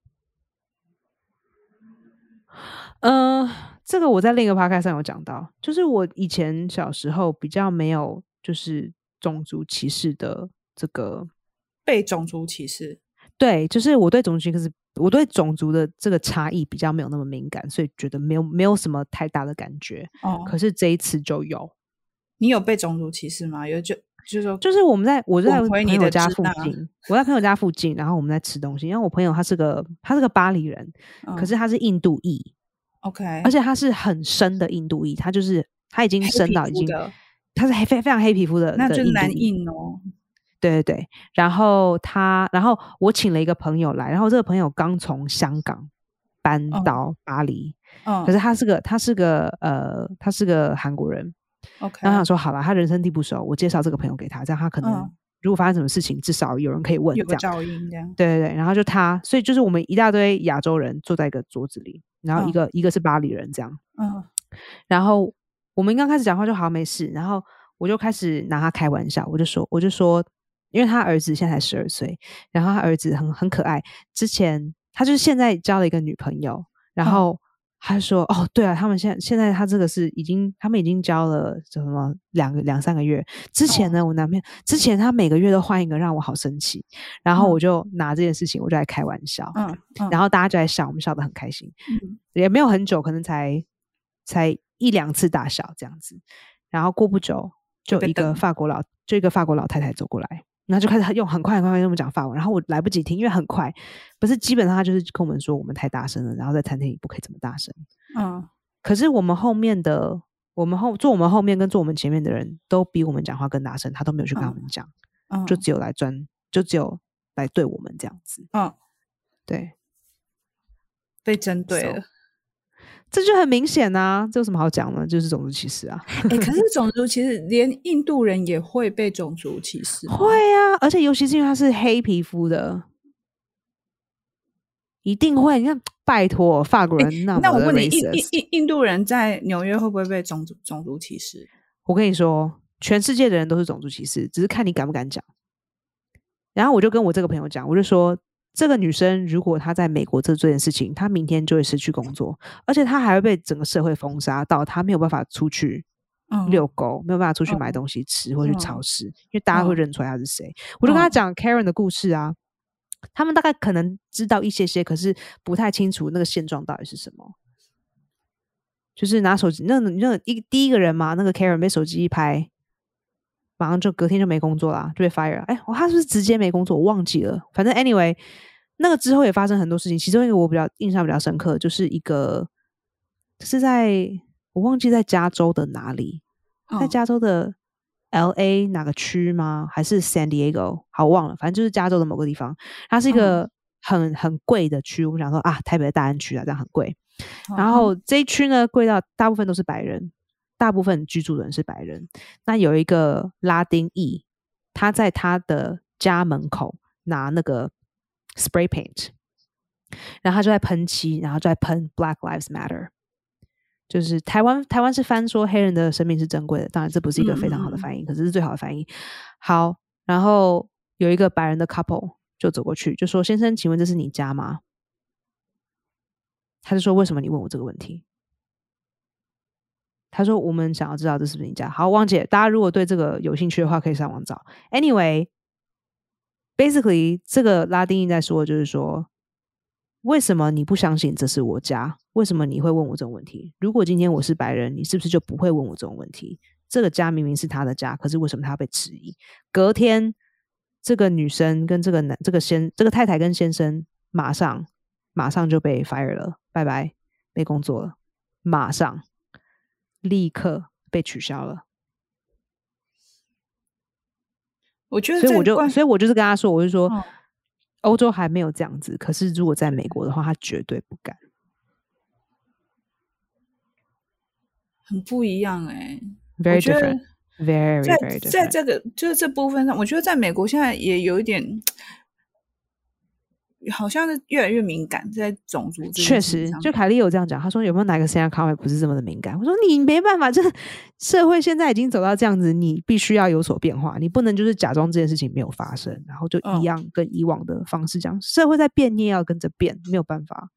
嗯，这个我在另一个 pack 上有讲到，就是我以前小时候比较没有就是种族歧视的这个被种族歧视。对，就是我对种族歧视，我对种族的这个差异比较没有那么敏感，所以觉得没有没有什么太大的感觉。哦，可是这一次就有。你有被种族歧视吗？有就就是说，就是我们在我在朋友家附近，我在朋友家附近，然后我们在吃东西，因为我朋友他是个他是个巴黎人，可是他是印度裔，OK，而且他是很深的印度裔，他就是他已经深到已经他是黑非非常黑皮肤的，那就难印哦。对对对，然后他，然后我请了一个朋友来，然后这个朋友刚从香港搬到巴黎，可是他是个他是个呃他是个韩国人，OK，然后他说好了，他人生地不熟，我介绍这个朋友给他，这样他可能如果发生什么事情，至少有人可以问，有照应这样。对对对，然后就他，所以就是我们一大堆亚洲人坐在一个桌子里，然后一个一个是巴黎人这样，嗯，然后我们刚开始讲话就好没事，然后我就开始拿他开玩笑，我就说我就说。因为他儿子现在才十二岁，然后他儿子很很可爱。之前他就是现在交了一个女朋友，然后他说：“哦，对啊，他们现在现在他这个是已经他们已经交了什么两个两三个月。之前呢，我男朋友之前他每个月都换一个，让我好生气。然后我就拿这件事情，我就来开玩笑，嗯，然后大家就在笑，我们笑得很开心，也没有很久，可能才才一两次大笑这样子。然后过不久，就一个法国老就一个法国老太太走过来。”然后就开始用很快很快跟我们讲法文，然后我来不及听，因为很快，不是基本上他就是跟我们说我们太大声了，然后在餐厅里不可以这么大声。嗯，可是我们后面的，我们后坐我们后面跟坐我们前面的人都比我们讲话更大声，他都没有去跟他们讲，就只有来专，就只有来对我们这样子。嗯，对，被针对了。这就很明显啊，这有什么好讲呢？就是种族歧视啊！哎，可是种族歧视连印度人也会被种族歧视，会啊！而且尤其是因为他是黑皮肤的，一定会。你看，拜托，法国人那那我问你，印印印印度人在纽约会不会被种族种族歧视？我跟你说，全世界的人都是种族歧视，只是看你敢不敢讲。然后我就跟我这个朋友讲，我就说。这个女生如果她在美国做这件事情，她明天就会失去工作，而且她还会被整个社会封杀到她没有办法出去遛狗，没有办法出去买东西吃或去超市，因为大家会认出来她是谁。我就跟她讲 Karen 的故事啊，他们大概可能知道一些些，可是不太清楚那个现状到底是什么。就是拿手机，那那一第一个人嘛，那个 Karen 被手机一拍。马上就隔天就没工作啦，就被 fire。哎，我他是不是直接没工作？我忘记了。反正 anyway，那个之后也发生很多事情。其中一个我比较印象比较深刻，就是一个是在我忘记在加州的哪里，在加州的 L A 哪个区吗？还是 San Diego？好忘了，反正就是加州的某个地方。它是一个很很贵的区。我想说啊，台北的大安区啊，这样很贵。然后这一区呢，贵到大部分都是白人。大部分居住的人是白人，那有一个拉丁裔，他在他的家门口拿那个 spray paint，然后他就在喷漆，然后就在喷 Black Lives Matter，就是台湾台湾是翻说黑人的生命是珍贵的，当然这不是一个非常好的翻译，可是是最好的翻译。好，然后有一个白人的 couple 就走过去，就说：“先生，请问这是你家吗？”他就说：“为什么你问我这个问题？”他说：“我们想要知道这是不是你家。”好，汪姐，大家如果对这个有兴趣的话，可以上网找。Anyway，basically，这个拉丁裔在说，就是说，为什么你不相信这是我家？为什么你会问我这种问题？如果今天我是白人，你是不是就不会问我这种问题？这个家明明是他的家，可是为什么他被质疑？隔天，这个女生跟这个男、这个先、这个太太跟先生，马上马上就被 fire 了，拜拜，没工作了，马上。立刻被取消了。我觉得，所以我就，所以我就是跟他说，我就说，欧洲还没有这样子，可是如果在美国的话，他绝对不敢。很不一样哎，very different，very very different。在这个就是这部分上，我觉得在美国现在也有一点。好像是越来越敏感，在种族确实，就凯莉有这样讲，他说有没有哪个 C R 咖位不是这么的敏感？我说你没办法，这社会现在已经走到这样子，你必须要有所变化，你不能就是假装这件事情没有发生，然后就一样跟以往的方式讲，社会在变，你也要跟着变，没有办法。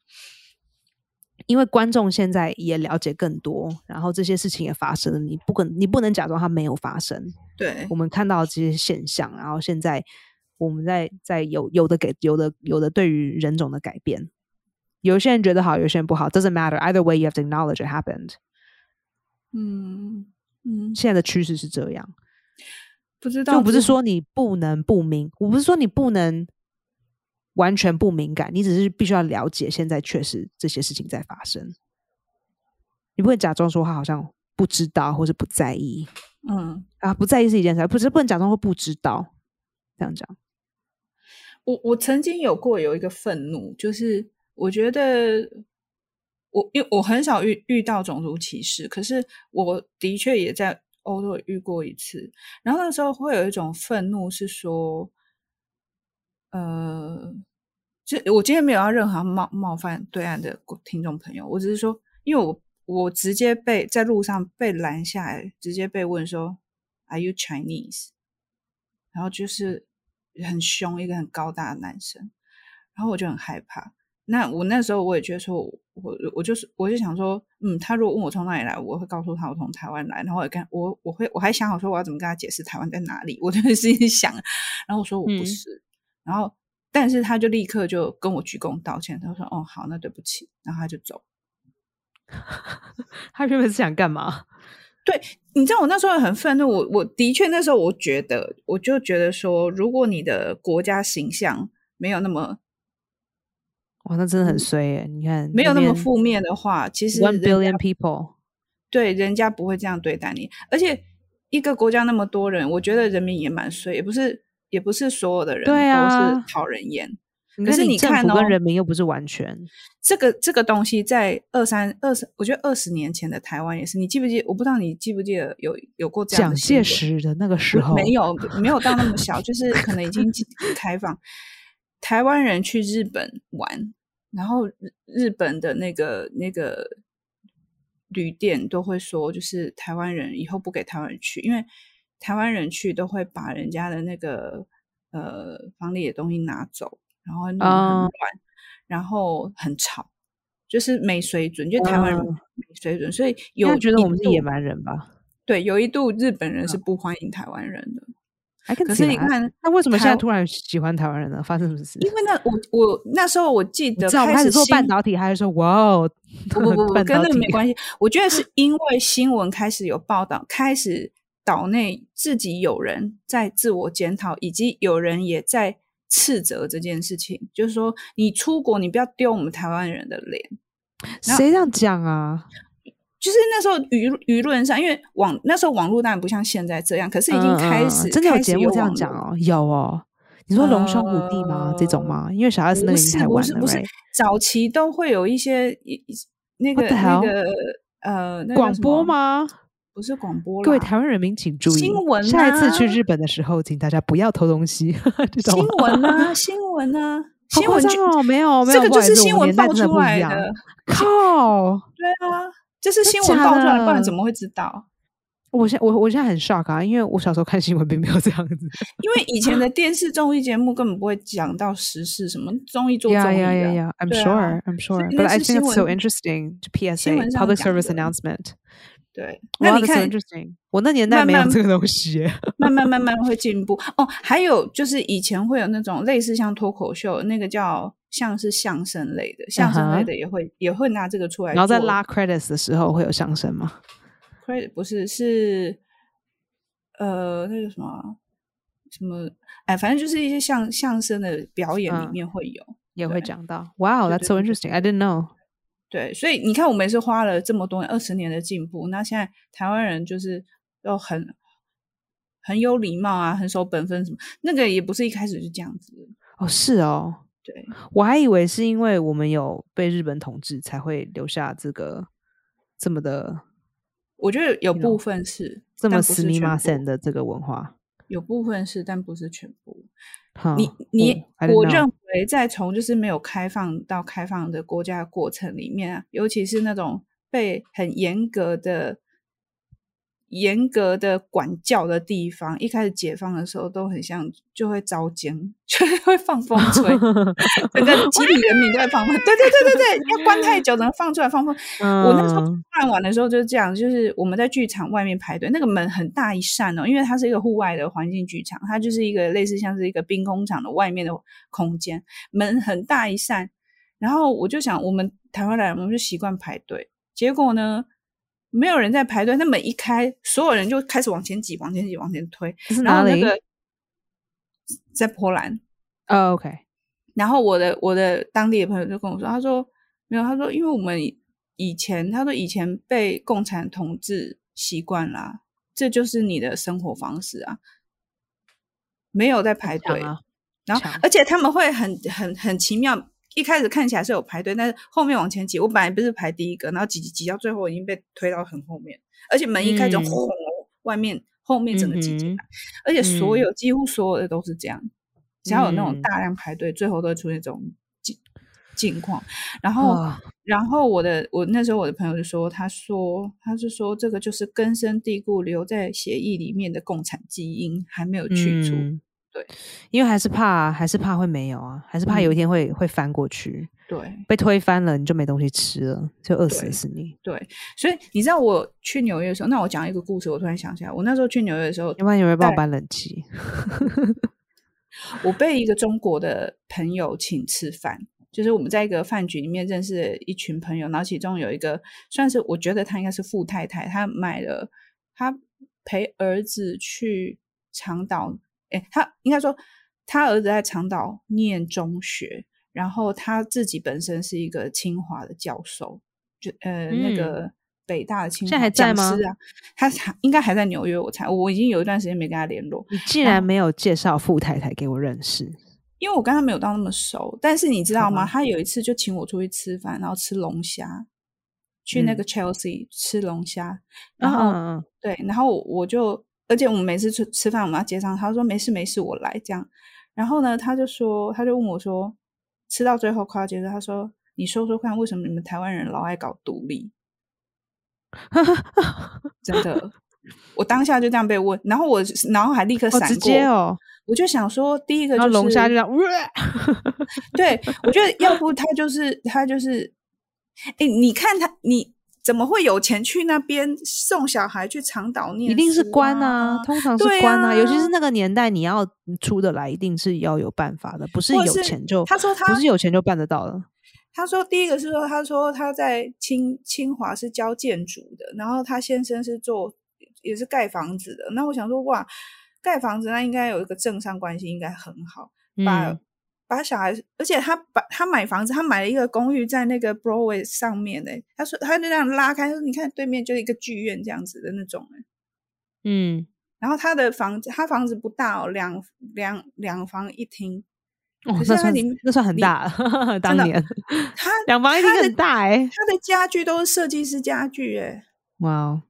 因为观众现在也了解更多，然后这些事情也发生了，你不可你不能假装它没有发生。对，我们看到这些现象，然后现在我们在在有有的给有的有的对于人种的改变，有些人觉得好，有些人不好，doesn't matter either way you have to acknowledge it happened。嗯嗯，现在的趋势是这样，不知道就不是说你不能不敏，我不是说你不能。完全不敏感，你只是必须要了解现在确实这些事情在发生。你不会假装说他好像不知道或是不在意，嗯啊，不在意是一件事，不是不能假装会不知道。这样讲，我我曾经有过有一个愤怒，就是我觉得我因为我很少遇遇到种族歧视，可是我的确也在欧洲遇过一次，然后那时候会有一种愤怒，是说。呃，就我今天没有要任何冒冒犯对岸的听众朋友，我只是说，因为我我直接被在路上被拦下来，直接被问说，Are you Chinese？然后就是很凶，一个很高大的男生，然后我就很害怕。那我那时候我也觉得说，我我就是我就想说，嗯，他如果问我从哪里来，我会告诉他我从台湾来，然后我跟我我会我还想好说我要怎么跟他解释台湾在哪里，我就是心里想，然后我说我不是。然后，但是他就立刻就跟我鞠躬道歉，他说：“哦，好，那对不起。”然后他就走。他原本是想干嘛？对，你知道我那时候很愤怒。我我的确那时候我觉得，我就觉得说，如果你的国家形象没有那么……哇，那真的很衰耶！你看，没有那么负面的话，其实 one billion people 对人家不会这样对待你。而且一个国家那么多人，我觉得人民也蛮衰，也不是。也不是所有的人都是讨人厌，可是你看，跟人民又不是完全。这个这个东西在二三二十，我觉得二十年前的台湾也是。你记不记？我不知道你记不记得有有过这样蒋介石的那个时候，没有没有到那么小，就是可能已经开放。台湾人去日本玩，然后日本的那个那个旅店都会说，就是台湾人以后不给台湾人去，因为。台湾人去都会把人家的那个呃房里的东西拿走，然后弄很乱，然后很吵，就是没水准，就台湾人没水准，所以有觉得我们是野蛮人吧？对，有一度日本人是不欢迎台湾人的。可是你看，那为什么现在突然喜欢台湾人呢？发生什么事？因为那我我那时候我记得开始做半导体，还是说哇哦，不不不，跟那个没关系。我觉得是 因为新闻开始有报道，开始。岛内自己有人在自我检讨，以及有人也在斥责这件事情，就是说你出国，你不要丢我们台湾人的脸。谁这样讲啊？就是那时候舆舆论上，因为网那时候网络当然不像现在这样，可是已经开始真的有节目这样讲哦，有哦。你说龙兄虎弟吗？这种吗？因为小 S 那个太晚了，不是早期都会有一些那个那个呃广播吗？不是广播了，各位台湾人民请注意，新闻。下一次去日本的时候，请大家不要偷东西。新闻啊，新闻啊，新闻哦，没有，这个就是新闻爆出来的。靠，对啊，这是新闻爆出来，不然怎么会知道？我现我我现在很 shock 啊，因为我小时候看新闻并没有这样子。因为以前的电视综艺节目根本不会讲到时事，什么综艺做综艺的。Yeah, yeah, yeah. I'm sure, I'm sure. But I think it's so interesting. PSA, public service announcement. 对，那你看，我那年代没有这个东西，慢慢慢慢会进步哦。还有就是以前会有那种类似像脱口秀，那个叫像是相声类的，相声类的也会也会拿这个出来，然后在拉 credits 的时候会有相声吗？credit 不是是呃那个什么什么哎，反正就是一些相相声的表演里面会有，也会讲到。Wow, that's so interesting. I didn't know. 对，所以你看，我们也是花了这么多二十年的进步，那现在台湾人就是要很很有礼貌啊，很守本分什么，那个也不是一开始就这样子哦，是哦，对。我还以为是因为我们有被日本统治才会留下这个这么的，我觉得有部分是这么斯密马森的这个文化，有部分是，但不是全部。你你，我认为在从就是没有开放到开放的国家过程里面啊，尤其是那种被很严格的严格的管教的地方，一开始解放的时候都很像，就会遭奸，就会放风吹，整个集体人民都在放风。对对对对对，要关太久，能放出来放风。我那时候看完的时候就是这样，就是我们在剧场外面排队，那个门很大一扇哦，因为它是一个户外的环境剧场，它就是一个类似像是一个冰工厂的外面的空间，门很大一扇。然后我就想，我们台湾人我们就习惯排队，结果呢？没有人在排队，那门一开，所有人就开始往前挤，往前挤，往前推。然后那个在波兰，OK。然后我的我的当地的朋友就跟我说，他说没有，他说因为我们以前，他说以前被共产统治习惯了，这就是你的生活方式啊，没有在排队。然后而且他们会很很很奇妙。一开始看起来是有排队，但是后面往前挤，我本来不是排第一个，然后挤挤挤到最后已经被推到很后面，而且门一开就轰，外面后面整个挤进来，而且所有几乎所有的都是这样，只要有那种大量排队，最后都会出现这种境境况。然后，然后我的我那时候我的朋友就说，他说他是说这个就是根深蒂固留在协议里面的共产基因还没有去除。对，因为还是怕，还是怕会没有啊，还是怕有一天会会翻过去。对，被推翻了，你就没东西吃了，就饿死死你。对，所以你知道我去纽约的时候，那我讲一个故事，我突然想起来，我那时候去纽约的时候，要不然有人帮我搬冷气。我被一个中国的朋友请吃饭，就是我们在一个饭局里面认识了一群朋友，然后其中有一个算是我觉得他应该是富太太，他买了，他陪儿子去长岛。哎，他应该说，他儿子在长岛念中学，然后他自己本身是一个清华的教授，就呃那个北大的清华讲师啊，他应该还在纽约，我猜。我已经有一段时间没跟他联络。你竟然没有介绍富太太给我认识，因为我跟他没有到那么熟。但是你知道吗？他有一次就请我出去吃饭，然后吃龙虾，去那个 Chelsea 吃龙虾，然后对，然后我就。而且我们每次吃吃饭，我们要结账。他说没事没事，我来这样。然后呢，他就说，他就问我说，吃到最后快要结束，他说：“你说说看，为什么你们台湾人老爱搞独立？”真的，我当下就这样被问，然后我脑海立刻闪过哦，我就想说，第一个就是龙虾就这样，对我觉得要 不他就是他就是，哎，你看他你。怎么会有钱去那边送小孩去长岛念？一定是官啊，通常是官啊，尤其是那个年代，你要出得来，一定是要有办法的，不是有钱就他说他不是有钱就办得到了。他说第一个是说，他说他在清清华是教建筑的，然后他先生是做也是盖房子的。那我想说，哇，盖房子那应该有一个政商关系，应该很好，把。把小孩，而且他把他买房子，他买了一个公寓在那个 Broadway 上面呢。他说，他就这样拉开，说你看对面就是一个剧院这样子的那种嗯，然后他的房子，他房子不大哦，两两两房一厅。哦，那算那算很大了。当年他 两房一厅很大哎。他的家具都是设计师家具哎。哇哦。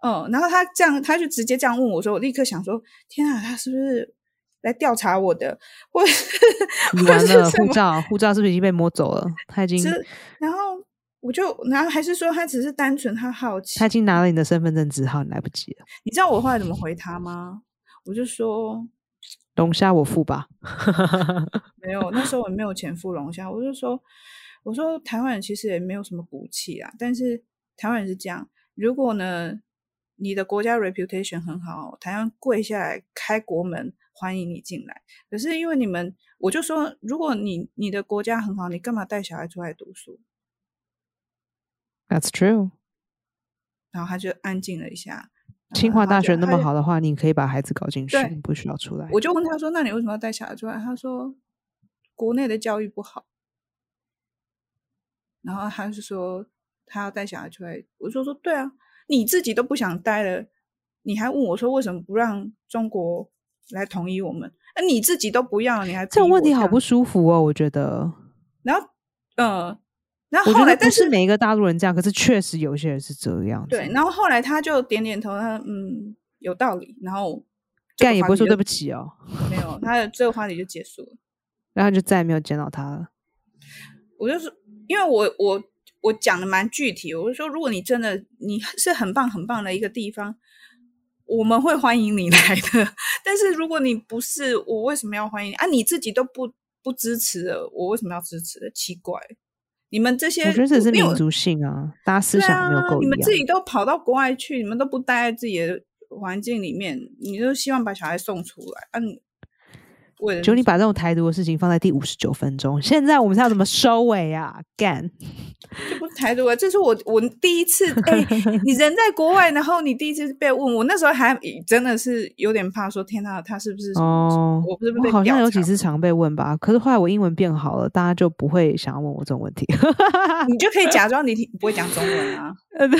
哦，然后他这样，他就直接这样问我说，我立刻想说，天啊，他是不是？来调查我的，我完了护照，护照是不是已经被摸走了？他已经，然后我就，然后还是说他只是单纯他好奇，他已经拿了你的身份证字号，你来不及了。你知道我后来怎么回他吗？我就说龙虾我付吧，没有，那时候我没有钱付龙虾，我就说，我说台湾人其实也没有什么骨气啊，但是台湾人是这样，如果呢你的国家 reputation 很好，台湾跪下来开国门。欢迎你进来，可是因为你们，我就说，如果你你的国家很好，你干嘛带小孩出来读书？That's true。然后他就安静了一下。清华大学那么好的话，你可以把孩子搞进去，不需要出来。我就问他说：“那你为什么要带小孩出来？”他说：“国内的教育不好。”然后他是说他要带小孩出来。我说：“说对啊，你自己都不想带了，你还问我说为什么不让中国？”来同意我们，那你自己都不要，你还这种问题好不舒服哦，我觉得。然后，呃，然后后来，但是每一个大陆人这样，可是确实有些人是这样。对，然后后来他就点点头，他嗯有道理，然后干也不会说对不起哦，没有，他的这个话题就结束了，然后就再也没有见到他了。我就是因为我我我讲的蛮具体，我就说如果你真的你是很棒很棒的一个地方。我们会欢迎你来的。但是如果你不是，我为什么要欢迎你啊？你自己都不不支持的，我为什么要支持？奇怪，你们这些我觉得这是民族性啊，大家思想没有够你们自己都跑到国外去，你们都不待在自己的环境里面，你就希望把小孩送出来啊？就你把这种台独的事情放在第五十九分钟，现在我们是要怎么收尾啊？干，这不是台独啊，这是我我第一次哎，你人在国外，然后你第一次被问，我那时候还真的是有点怕，说天呐，他是不是哦？我不是好像有几次常被问吧？可是后来我英文变好了，大家就不会想要问我这种问题，你就可以假装你不会讲中文啊。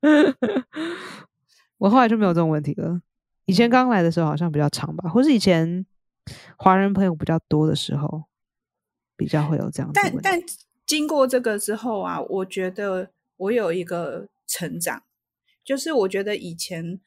我后来就没有这种问题了，以前刚来的时候好像比较长吧，或是以前。华人朋友比较多的时候，比较会有这样。但但经过这个之后啊，我觉得我有一个成长，就是我觉得以前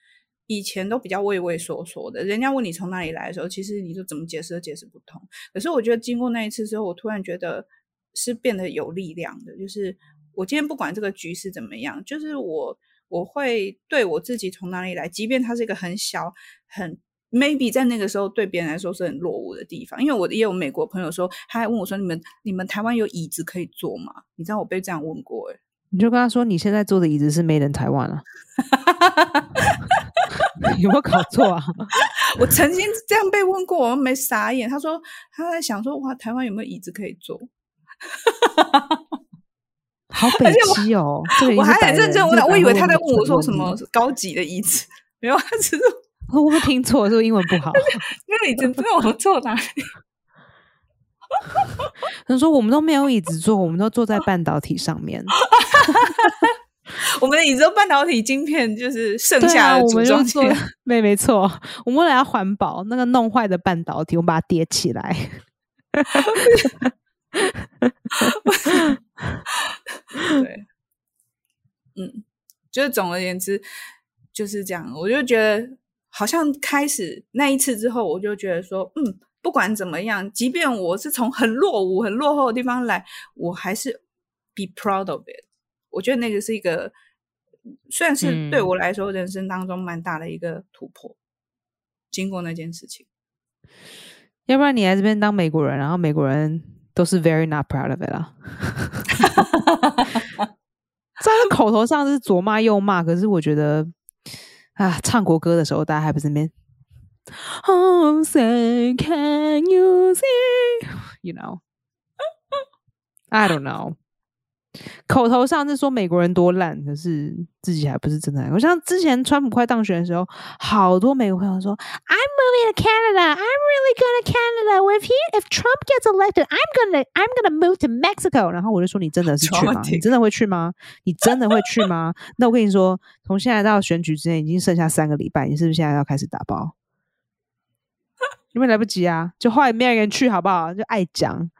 以前都比较畏畏缩缩的，人家问你从哪里来的时候，其实你就怎么解释都解释不通。可是我觉得经过那一次之后，我突然觉得是变得有力量的，就是我今天不管这个局势怎么样，就是我我会对我自己从哪里来，即便它是一个很小很。Maybe 在那个时候对别人来说是很落伍的地方，因为我也有美国朋友说，他还问我说：“你们你们台湾有椅子可以坐吗？”你知道我被这样问过哎，你就跟他说：“你现在坐的椅子是 made in 台湾啊？” 有没有搞错啊？我曾经这样被问过，我没傻眼。他说他在想说：“哇，台湾有没有椅子可以坐？” 好北极哦！我还很认真问，我以为他在问我说什么高级的椅子，没有，他只是。我没听错，是不是英文不好？没有椅子坐，我坐哪里？他说：“我们都没有椅子坐，我们都坐在半导体上面。我们的椅子都半导体晶片，就是剩下的组装件。没没错，我们为了要环保，那个弄坏的半导体，我们把它叠起来。对，嗯，就是总而言之就是这样。我就觉得。好像开始那一次之后，我就觉得说，嗯，不管怎么样，即便我是从很落伍、很落后的地方来，我还是 be proud of it。我觉得那个是一个，算是对我来说人生当中蛮大的一个突破。经过那件事情，要不然你来这边当美国人，然后美国人都是 very not proud of it 啊。在口头上是左骂右骂，可是我觉得。啊，唱国歌的时候，大家还不是那边。Oh, say, can you see? You know, I don't know. 口头上是说美国人多烂，可是自己还不是真的。我像之前川普快当选的时候，好多美国朋友说：“I'm moving to Canada. I'm really going to Canada. If he, if Trump gets elected, I'm gonna, I'm gonna move to Mexico。”然后我就说：“你真的是去吗？你真的会去吗？你真的会去吗？”那我跟你说，从现在到选举之间已经剩下三个礼拜，你是不是现在要开始打包？因为来不及啊！就后来没有人去，好不好？就爱讲。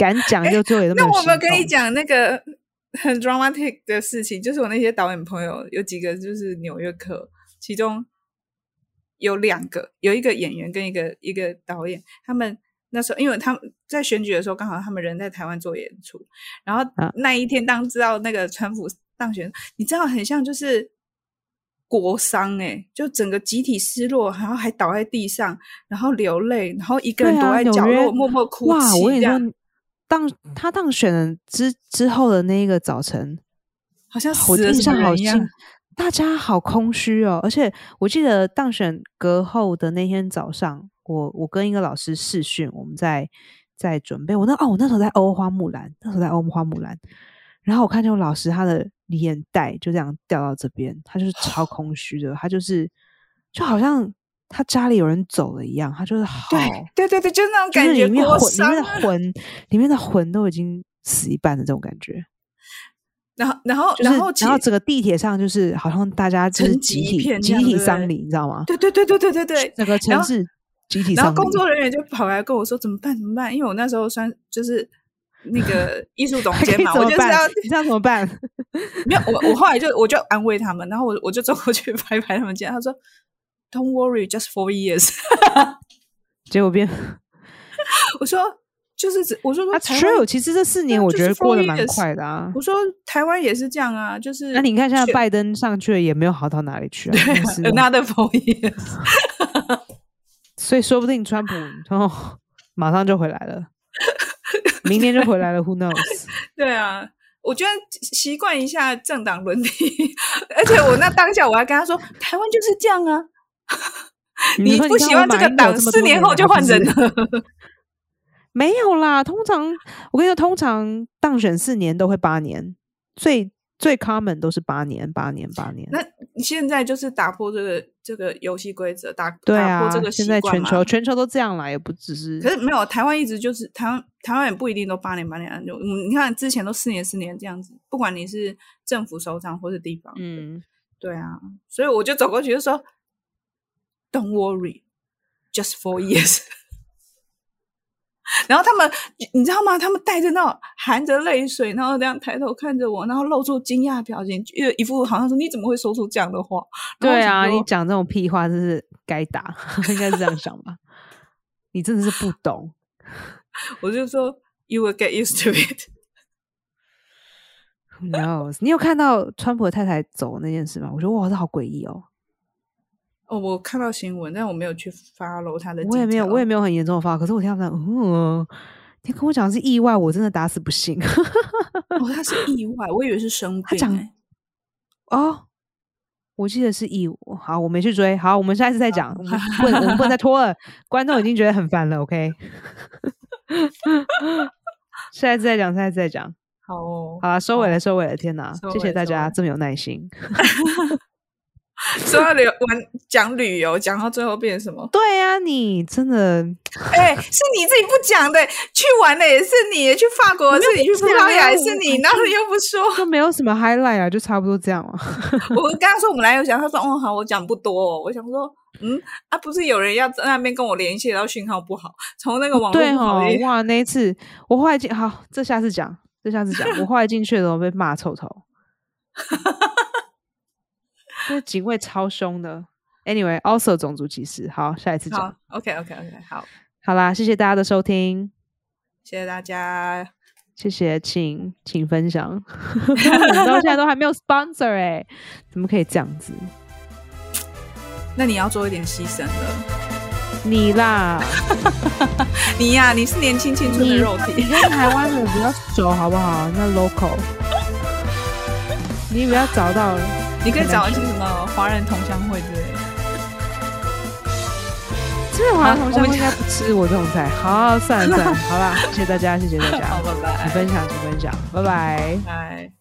敢讲就做，那我们可以讲那个 很 dramatic 的事情，就是我那些导演朋友有几个就是纽约客，其中有两个，有一个演员跟一个一个导演，他们那时候因为他们在选举的时候刚好他们人在台湾做演出，然后那一天当知道那个川普当选，你知道很像就是国殇哎，就整个集体失落，然后还倒在地上，然后流泪，然后一个人躲在角落默默哭泣这样。当他当选之之后的那一个早晨，好像我印象好像大家好空虚哦。而且我记得当选隔后的那天早上，我我跟一个老师试训，我们在在准备。我那哦，我那时候在欧花木兰，那时候在欧花木兰。然后我看见我老师他的眼袋就这样掉到这边，他就是超空虚的，他就是就好像。他家里有人走了一样，他就是好，对对对，就那种感觉，里面魂，里面的魂，里面的魂都已经死一半的这种感觉。然后，然后，然后，然后整个地铁上就是好像大家就是集体集体丧礼，你知道吗？对对对对对对对，整个城市集体。然后工作人员就跑来跟我说：“怎么办？怎么办？”因为我那时候算就是那个 艺术总监嘛，我就是要你知道怎么办？没有，我我后来就我就安慰他们，然后我我就走过去 拍拍他们肩，他说。Don't worry, just four years。结果变，我说就是指我说说台湾，其实这四年我觉得过得蛮快的啊。我说台湾也是这样啊，就是那你看现在拜登上去了，也没有好到哪里去啊。Another four years，所以说不定川普哦马上就回来了，明天就回来了，Who knows？对啊，我觉得习惯一下政党伦理，而且我那当下我还跟他说，台湾就是这样啊。你不喜欢这个党，四年后就换人了。没有啦，通常我跟你说，通常当选四年都会八年，最最 common 都是八年，八年，八年。那你现在就是打破这个这个游戏规则，打对啊，这个现在全球全球都这样啦，也不只是。可是没有台湾一直就是台湾台湾也不一定都八年八年，就你看之前都四年四年这样子，不管你是政府首长或是地方，嗯，对啊，所以我就走过去就说。Don't worry, just four years。然后他们，你知道吗？他们带着那种含着泪水，然后这样抬头看着我，然后露出惊讶表情，一一副好像说：“你怎么会说出这样的话？”对啊，你讲这种屁话，真是该打，应该是这样想吧？你真的是不懂。我就说：“You will get used to it。” Who knows？你有看到川普的太太走那件事吗？我觉得哇，这好诡异哦。哦，我看到新闻，但我没有去 follow 他的。我也没有，我也没有很严重的发，可是我听到，嗯，你跟我讲是意外，我真的打死不信。哦，他是意外，我以为是生病。哦，我记得是意外。好，我没去追。好，我们下一次再讲。不，我们不能再拖了。观众已经觉得很烦了。OK，下一次再讲，下一次再讲。好，好了，收尾了，收尾了。天哪，谢谢大家这么有耐心。说到旅玩讲旅游，讲到最后变成什么？对呀，你真的，哎，是你自己不讲的，去玩的也是你，去法国是你，去葡萄牙也是你，然后又不说，就没有什么 highlight 啊，就差不多这样嘛。我刚刚说我们来有讲，他说哦好，我讲不多。我想说，嗯啊，不是有人要在那边跟我联系，然后讯号不好，从那个网络对哈，哇，那一次我后来进，好，这下次讲，这下次讲，我后来进去的时候被骂臭头。这警卫超凶的。Anyway，also 种族歧视。好，下一次讲。OK，OK，OK，好，好啦，谢谢大家的收听，谢谢大家，谢谢，请请分享。到现在都还没有 sponsor 哎，怎么可以这样子？那你要做一点牺牲了。你啦，你呀，你是年轻青春的肉体，你跟台湾的比较熟，好不好？那 local，你不要找到。你可以找一些什么华人同乡会之类的。真的华人同乡会应该不吃我这种菜。好，算了算了，好了，谢谢大家，谢谢大家，好，拜拜。请分享，请分享，拜拜，拜。